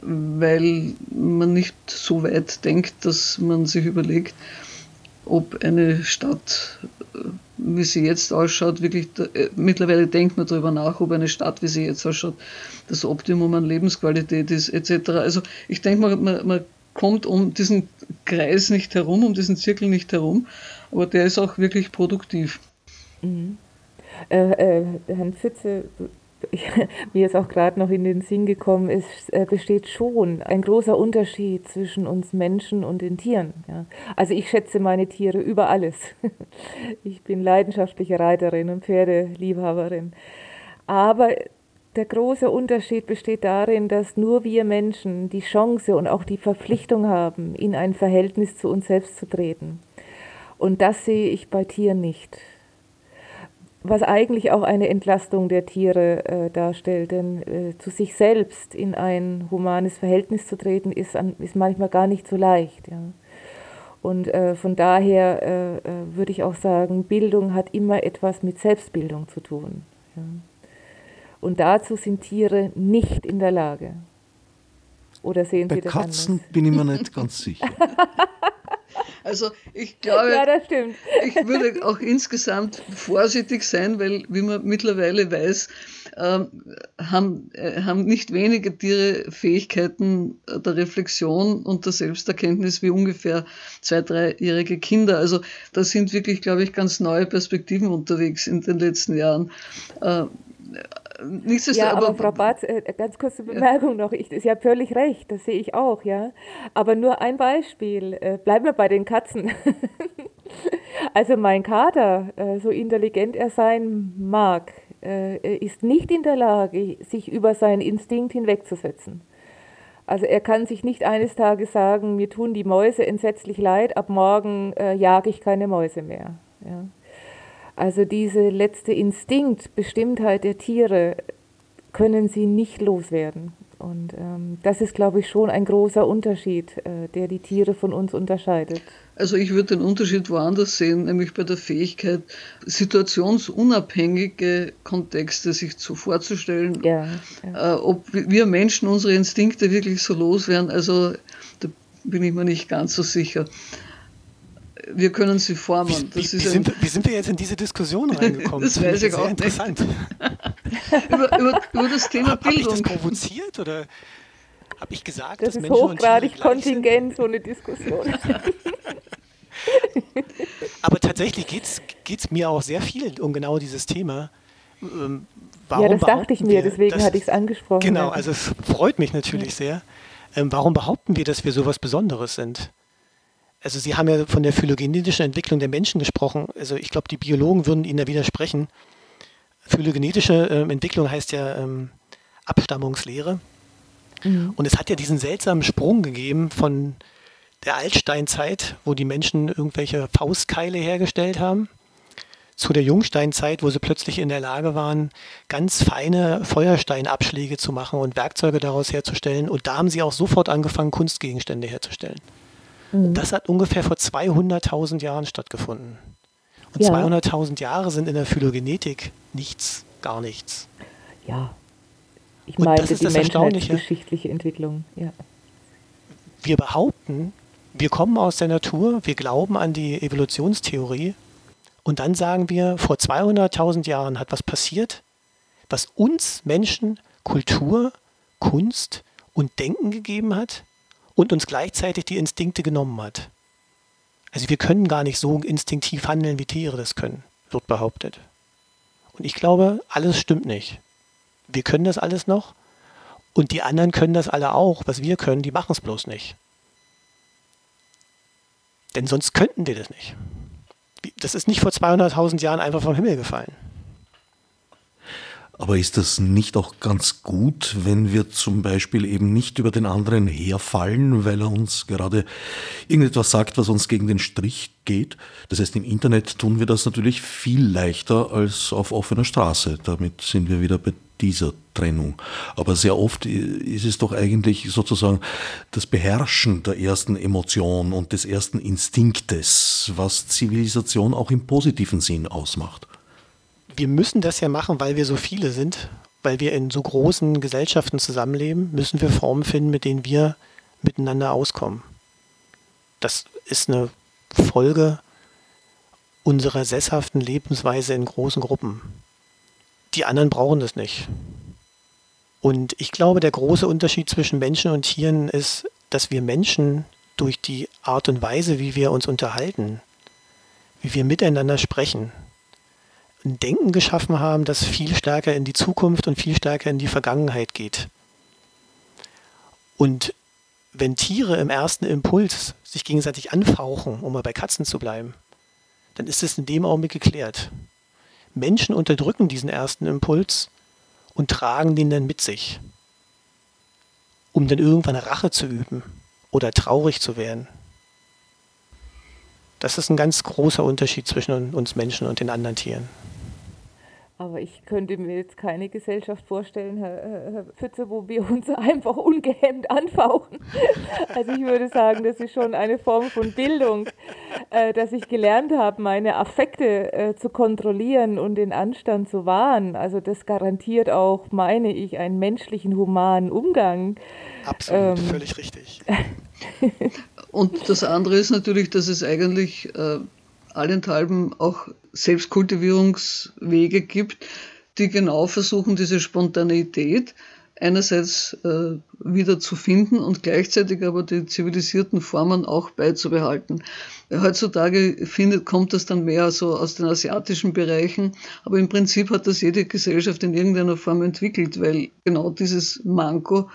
weil man nicht so weit denkt, dass man sich überlegt, ob eine Stadt, wie sie jetzt ausschaut, wirklich, äh, mittlerweile denkt man darüber nach, ob eine Stadt, wie sie jetzt ausschaut, das Optimum an Lebensqualität ist, etc. Also ich denke, man, man, man kommt um diesen Kreis nicht herum, um diesen Zirkel nicht herum, aber der ist auch wirklich produktiv. Mhm. Äh, äh, Herrn Pfütze, mir ist auch gerade noch in den Sinn gekommen, es äh, besteht schon ein großer Unterschied zwischen uns Menschen und den Tieren. Ja. Also ich schätze meine Tiere über alles. Ich bin leidenschaftliche Reiterin und Pferdeliebhaberin. Aber der große Unterschied besteht darin, dass nur wir Menschen die Chance und auch die Verpflichtung haben, in ein Verhältnis zu uns selbst zu treten. Und das sehe ich bei Tieren nicht was eigentlich auch eine Entlastung der Tiere äh, darstellt. Denn äh, zu sich selbst in ein humanes Verhältnis zu treten, ist, an, ist manchmal gar nicht so leicht. Ja. Und äh, von daher äh, äh, würde ich auch sagen, Bildung hat immer etwas mit Selbstbildung zu tun. Ja. Und dazu sind Tiere nicht in der Lage. Oder sehen Bei Sie das Katzen anders? bin ich mir nicht ganz sicher. Also ich glaube, Ja, ich würde auch insgesamt vorsichtig sein, weil, wie man mittlerweile weiß, ähm, haben, äh, haben nicht wenige Tiere Fähigkeiten der Reflexion und der Selbsterkenntnis wie ungefähr zwei, dreijährige Kinder. Also da sind wirklich, glaube ich, ganz neue Perspektiven unterwegs in den letzten Jahren. Äh, Ja, aber Frau Barth, äh, ganz kurze Bemerkung noch. Ich, Sie haben völlig recht, das sehe ich auch, ja. Aber nur ein Beispiel. Äh, Bleiben wir bei den Katzen. Also mein Kater, äh, so intelligent er sein mag, äh, ist nicht in der Lage, sich über seinen Instinkt hinwegzusetzen. Also er kann sich nicht eines Tages sagen, mir tun die Mäuse entsetzlich leid, ab morgen äh, jage ich keine Mäuse mehr. Ja. Also diese letzte Instinkt, Bestimmtheit der Tiere können sie nicht loswerden. Und ähm, das ist, glaube ich, schon ein großer Unterschied, äh, der die Tiere von uns unterscheidet. Also ich würde den Unterschied woanders sehen, nämlich bei der Fähigkeit, situationsunabhängige Kontexte sich zu vorzustellen. Ja, Äh, ob wir Menschen unsere Instinkte wirklich so loswerden, also da bin ich mir nicht ganz so sicher. Wir können sie formen. Wie, Das wie, ist wie, ein, sind, wie sind wir jetzt in diese Diskussion reingekommen? Das weiß ich sehr auch nicht. interessant. über, über, über das Thema Habe hab ich das Bildung. provoziert oder habe ich gesagt, das dass ist hochgradig kontingent, so eine Diskussion. Aber tatsächlich geht es mir auch sehr viel um genau dieses Thema. Ähm, warum ja, das dachte ich mir, wir, deswegen dass- hatte ich es angesprochen. Genau, also es freut mich natürlich sehr. Ähm, warum behaupten wir, dass wir sowas Besonderes sind? Also Sie haben ja von der phylogenetischen Entwicklung der Menschen gesprochen. Also ich glaube, die Biologen würden Ihnen da widersprechen. Phylogenetische ähm, Entwicklung heißt ja ähm, Abstammungslehre. Mhm. Und es hat ja diesen seltsamen Sprung gegeben von der Altsteinzeit, wo die Menschen irgendwelche Faustkeile hergestellt haben, zu der Jungsteinzeit, wo sie plötzlich in der Lage waren, ganz feine Feuersteinabschläge zu machen und Werkzeuge daraus herzustellen. Und da haben sie auch sofort angefangen, Kunstgegenstände herzustellen. Das hat ungefähr vor 200.000 Jahren stattgefunden. Und Ja. 200.000 Jahre sind in der Phylogenetik nichts, gar nichts. ja. Ich Und das ist die das Erstaunliche. menschheitsgeschichtliche Entwicklung. Ja. wir behaupten, wir kommen aus der Natur, wir glauben an die Evolutionstheorie und dann sagen wir, vor 200.000 Jahren hat was passiert, was uns Menschen Kultur, Kunst und Denken gegeben hat und uns gleichzeitig die Instinkte genommen hat. Also wir können gar nicht so instinktiv handeln, wie Tiere das können, wird behauptet. Und ich glaube, alles stimmt nicht. Wir können das alles noch und die anderen können das alle auch. Was wir können, die machen es bloß nicht. Denn sonst könnten die das nicht. Das ist nicht vor 200.000 Jahren einfach vom Himmel gefallen. Aber ist das nicht auch ganz gut, wenn wir zum Beispiel eben nicht über den anderen herfallen, weil er uns gerade irgendetwas sagt, was uns gegen den Strich geht? Das heißt, im Internet tun wir das natürlich viel leichter als auf offener Straße. Damit sind wir wieder bei dieser Trennung. Aber sehr oft ist es doch eigentlich sozusagen das Beherrschen der ersten Emotion und des ersten Instinktes, was Zivilisation auch im positiven Sinn ausmacht wir müssen das ja machen, weil wir so viele sind, weil wir in so großen Gesellschaften zusammenleben, müssen wir Formen finden, mit denen wir miteinander auskommen. Das ist eine Folge unserer sesshaften Lebensweise in großen Gruppen. Die anderen brauchen das nicht. Und ich glaube, der große Unterschied zwischen Menschen und Tieren ist, dass wir Menschen durch die Art und Weise, wie wir uns unterhalten, wie wir miteinander sprechen, ein Denken geschaffen haben, das viel stärker in die Zukunft und viel stärker in die Vergangenheit geht. Und wenn Tiere im ersten Impuls sich gegenseitig anfauchen, um mal bei Katzen zu bleiben, dann ist es in dem Augenblick geklärt. Menschen unterdrücken diesen ersten Impuls und tragen den dann mit sich, um dann irgendwann Rache zu üben oder traurig zu werden. Das ist ein ganz großer Unterschied zwischen uns Menschen und den anderen Tieren. Aber ich könnte mir jetzt keine Gesellschaft vorstellen, Herr, Herr Pfütze, wo wir uns einfach ungehemmt anfauchen. Also ich würde sagen, das ist schon eine Form von Bildung, äh, dass ich gelernt habe, meine Affekte äh, zu kontrollieren und den Anstand zu wahren. Also das garantiert auch, meine ich, einen menschlichen, humanen Umgang. Absolut, ähm, völlig richtig. und das andere ist natürlich, dass es eigentlich äh, allenthalben auch Selbstkultivierungswege gibt, die genau versuchen, diese Spontaneität einerseits äh, wieder zu finden und gleichzeitig aber die zivilisierten Formen auch beizubehalten. Heutzutage findet, kommt das dann mehr so aus den asiatischen Bereichen, aber im Prinzip hat das jede Gesellschaft in irgendeiner Form entwickelt, weil genau dieses Manko,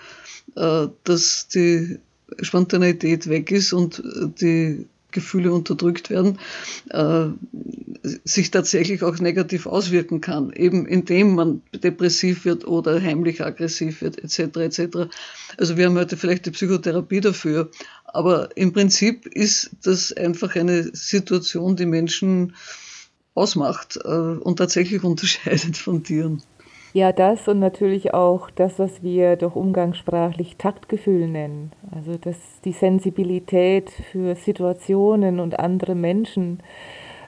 äh, dass die Spontaneität weg ist und die Gefühle unterdrückt werden, äh, sich tatsächlich auch negativ auswirken kann, eben indem man depressiv wird oder heimlich aggressiv wird, etc. etc. Also wir haben heute vielleicht die Psychotherapie dafür, aber im Prinzip ist das einfach eine Situation, die Menschen ausmacht äh, und tatsächlich unterscheidet von Tieren. Ja, das und natürlich auch das, was wir doch umgangssprachlich Taktgefühl nennen. Also das, die Sensibilität für Situationen und andere Menschen,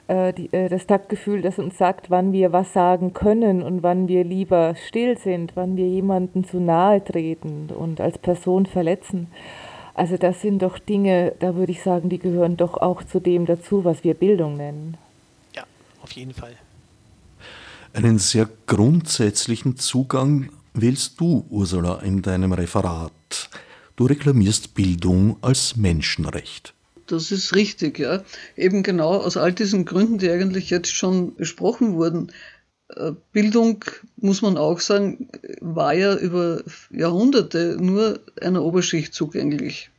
äh, die, äh, das Taktgefühl, das uns sagt, wann wir was sagen können und wann wir lieber still sind, wann wir jemanden zu nahe treten und als Person verletzen. Also das sind doch Dinge, da würde ich sagen, die gehören doch auch zu dem dazu, was wir Bildung nennen. Ja, auf jeden Fall. Einen sehr grundsätzlichen Zugang wählst du, Ursula, in deinem Referat. Du reklamierst Bildung als Menschenrecht. Das ist richtig, ja. Eben genau aus all diesen Gründen, die eigentlich jetzt schon besprochen wurden. Äh, Bildung, muss man auch sagen, war ja über Jahrhunderte nur einer Oberschicht zugänglich.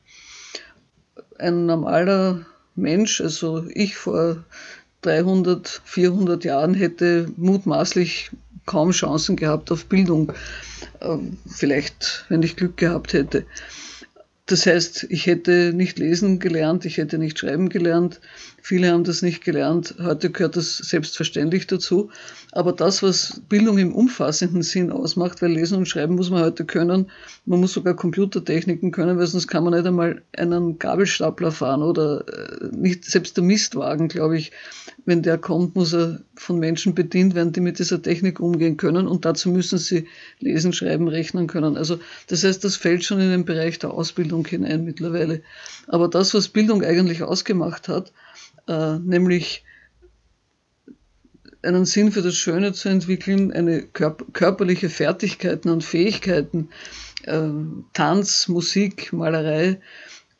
Ein normaler Mensch, also ich vor 300, 400 Jahren hätte mutmaßlich kaum Chancen gehabt auf Bildung. Ähm, vielleicht, wenn ich Glück gehabt hätte. Das heißt, ich hätte nicht lesen gelernt, ich hätte nicht schreiben gelernt. Viele haben das nicht gelernt. Heute gehört das selbstverständlich dazu. Aber das, was Bildung im umfassenden Sinn ausmacht, weil lesen und schreiben muss man heute können. Man muss sogar Computertechniken können, weil sonst kann man nicht einmal einen Gabelstapler fahren oder äh, nicht, selbst der Mistwagen, glaube ich, wenn der kommt, muss er von Menschen bedient werden, die mit dieser Technik umgehen können und dazu müssen sie lesen, schreiben, rechnen können. Also das heißt, das fällt schon in den Bereich der Ausbildung hinein mittlerweile. Aber das, was Bildung eigentlich ausgemacht hat, nämlich einen Sinn für das Schöne zu entwickeln, eine körp körperliche Fertigkeiten und Fähigkeiten, äh, Tanz, Musik, Malerei,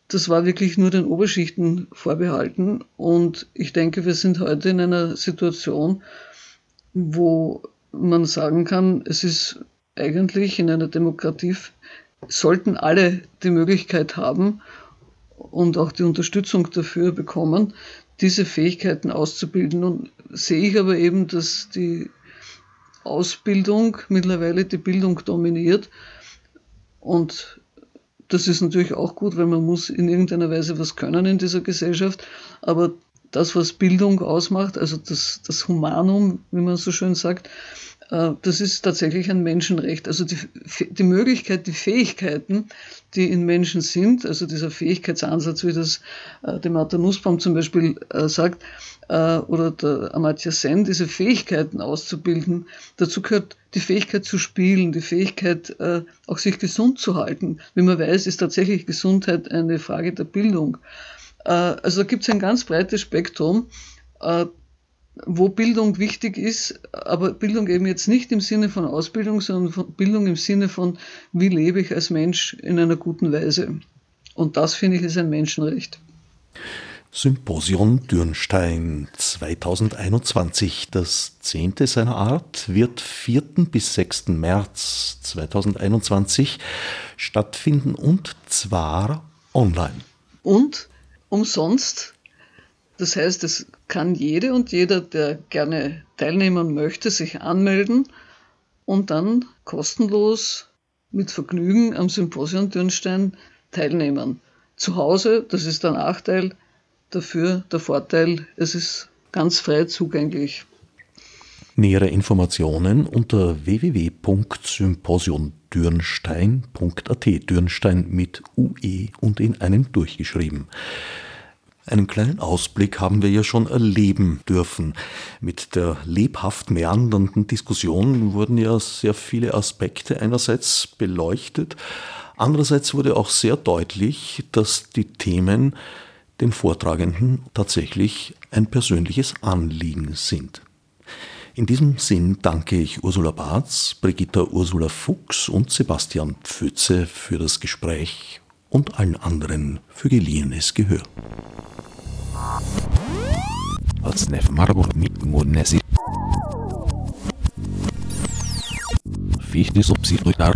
das war wirklich nur den Oberschichten vorbehalten. Und ich denke, wir sind heute in einer Situation, wo man sagen kann, es ist eigentlich in einer Demokratie, sollten alle die Möglichkeit haben, und auch die Unterstützung dafür bekommen, diese Fähigkeiten auszubilden. Und sehe ich aber eben, dass die Ausbildung mittlerweile die Bildung dominiert. Und das ist natürlich auch gut, weil man muss in irgendeiner Weise was können in dieser Gesellschaft. Aber das, was Bildung ausmacht, also das, das Humanum, wie man so schön sagt, das ist tatsächlich ein Menschenrecht. Also die, die Möglichkeit, die Fähigkeiten, die in Menschen sind, also dieser Fähigkeitsansatz, wie das äh, der Martha Nussbaum zum Beispiel äh, sagt, oder der Amartya Sen, diese Fähigkeiten auszubilden, dazu gehört die Fähigkeit zu spielen, die Fähigkeit, auch sich gesund zu halten. Wie man weiß, ist tatsächlich Gesundheit eine Frage der Bildung. Also da gibt es ein ganz breites Spektrum wo Bildung wichtig ist, aber Bildung eben jetzt nicht im Sinne von Ausbildung, sondern von Bildung im Sinne von, wie lebe ich als Mensch in einer guten Weise. Und das finde ich ist ein Menschenrecht. Symposion Dürnstein 2021, das zehnte seiner Art, wird 4. bis 6. März 2021 stattfinden und zwar online. Und umsonst das heißt, es kann jede und jeder, der gerne teilnehmen möchte, sich anmelden und dann kostenlos mit Vergnügen am Symposium Dürnstein teilnehmen. Zu Hause, das ist der Nachteil, dafür der Vorteil, es ist ganz frei zugänglich. Nähere Informationen unter www.symposiumdürnstein.at. Dürnstein mit UE und in einem durchgeschrieben. Einen kleinen Ausblick haben wir ja schon erleben dürfen. Mit der lebhaft meandernden Diskussion wurden ja sehr viele Aspekte einerseits beleuchtet, andererseits wurde auch sehr deutlich, dass die Themen den Vortragenden tatsächlich ein persönliches Anliegen sind. In diesem Sinn danke ich Ursula Barz, Brigitta Ursula Fuchs und Sebastian Pfütze für das Gespräch und allen anderen für geliehenes Gehör. Odsnev Marburg Nesi. Fichte subsidiar.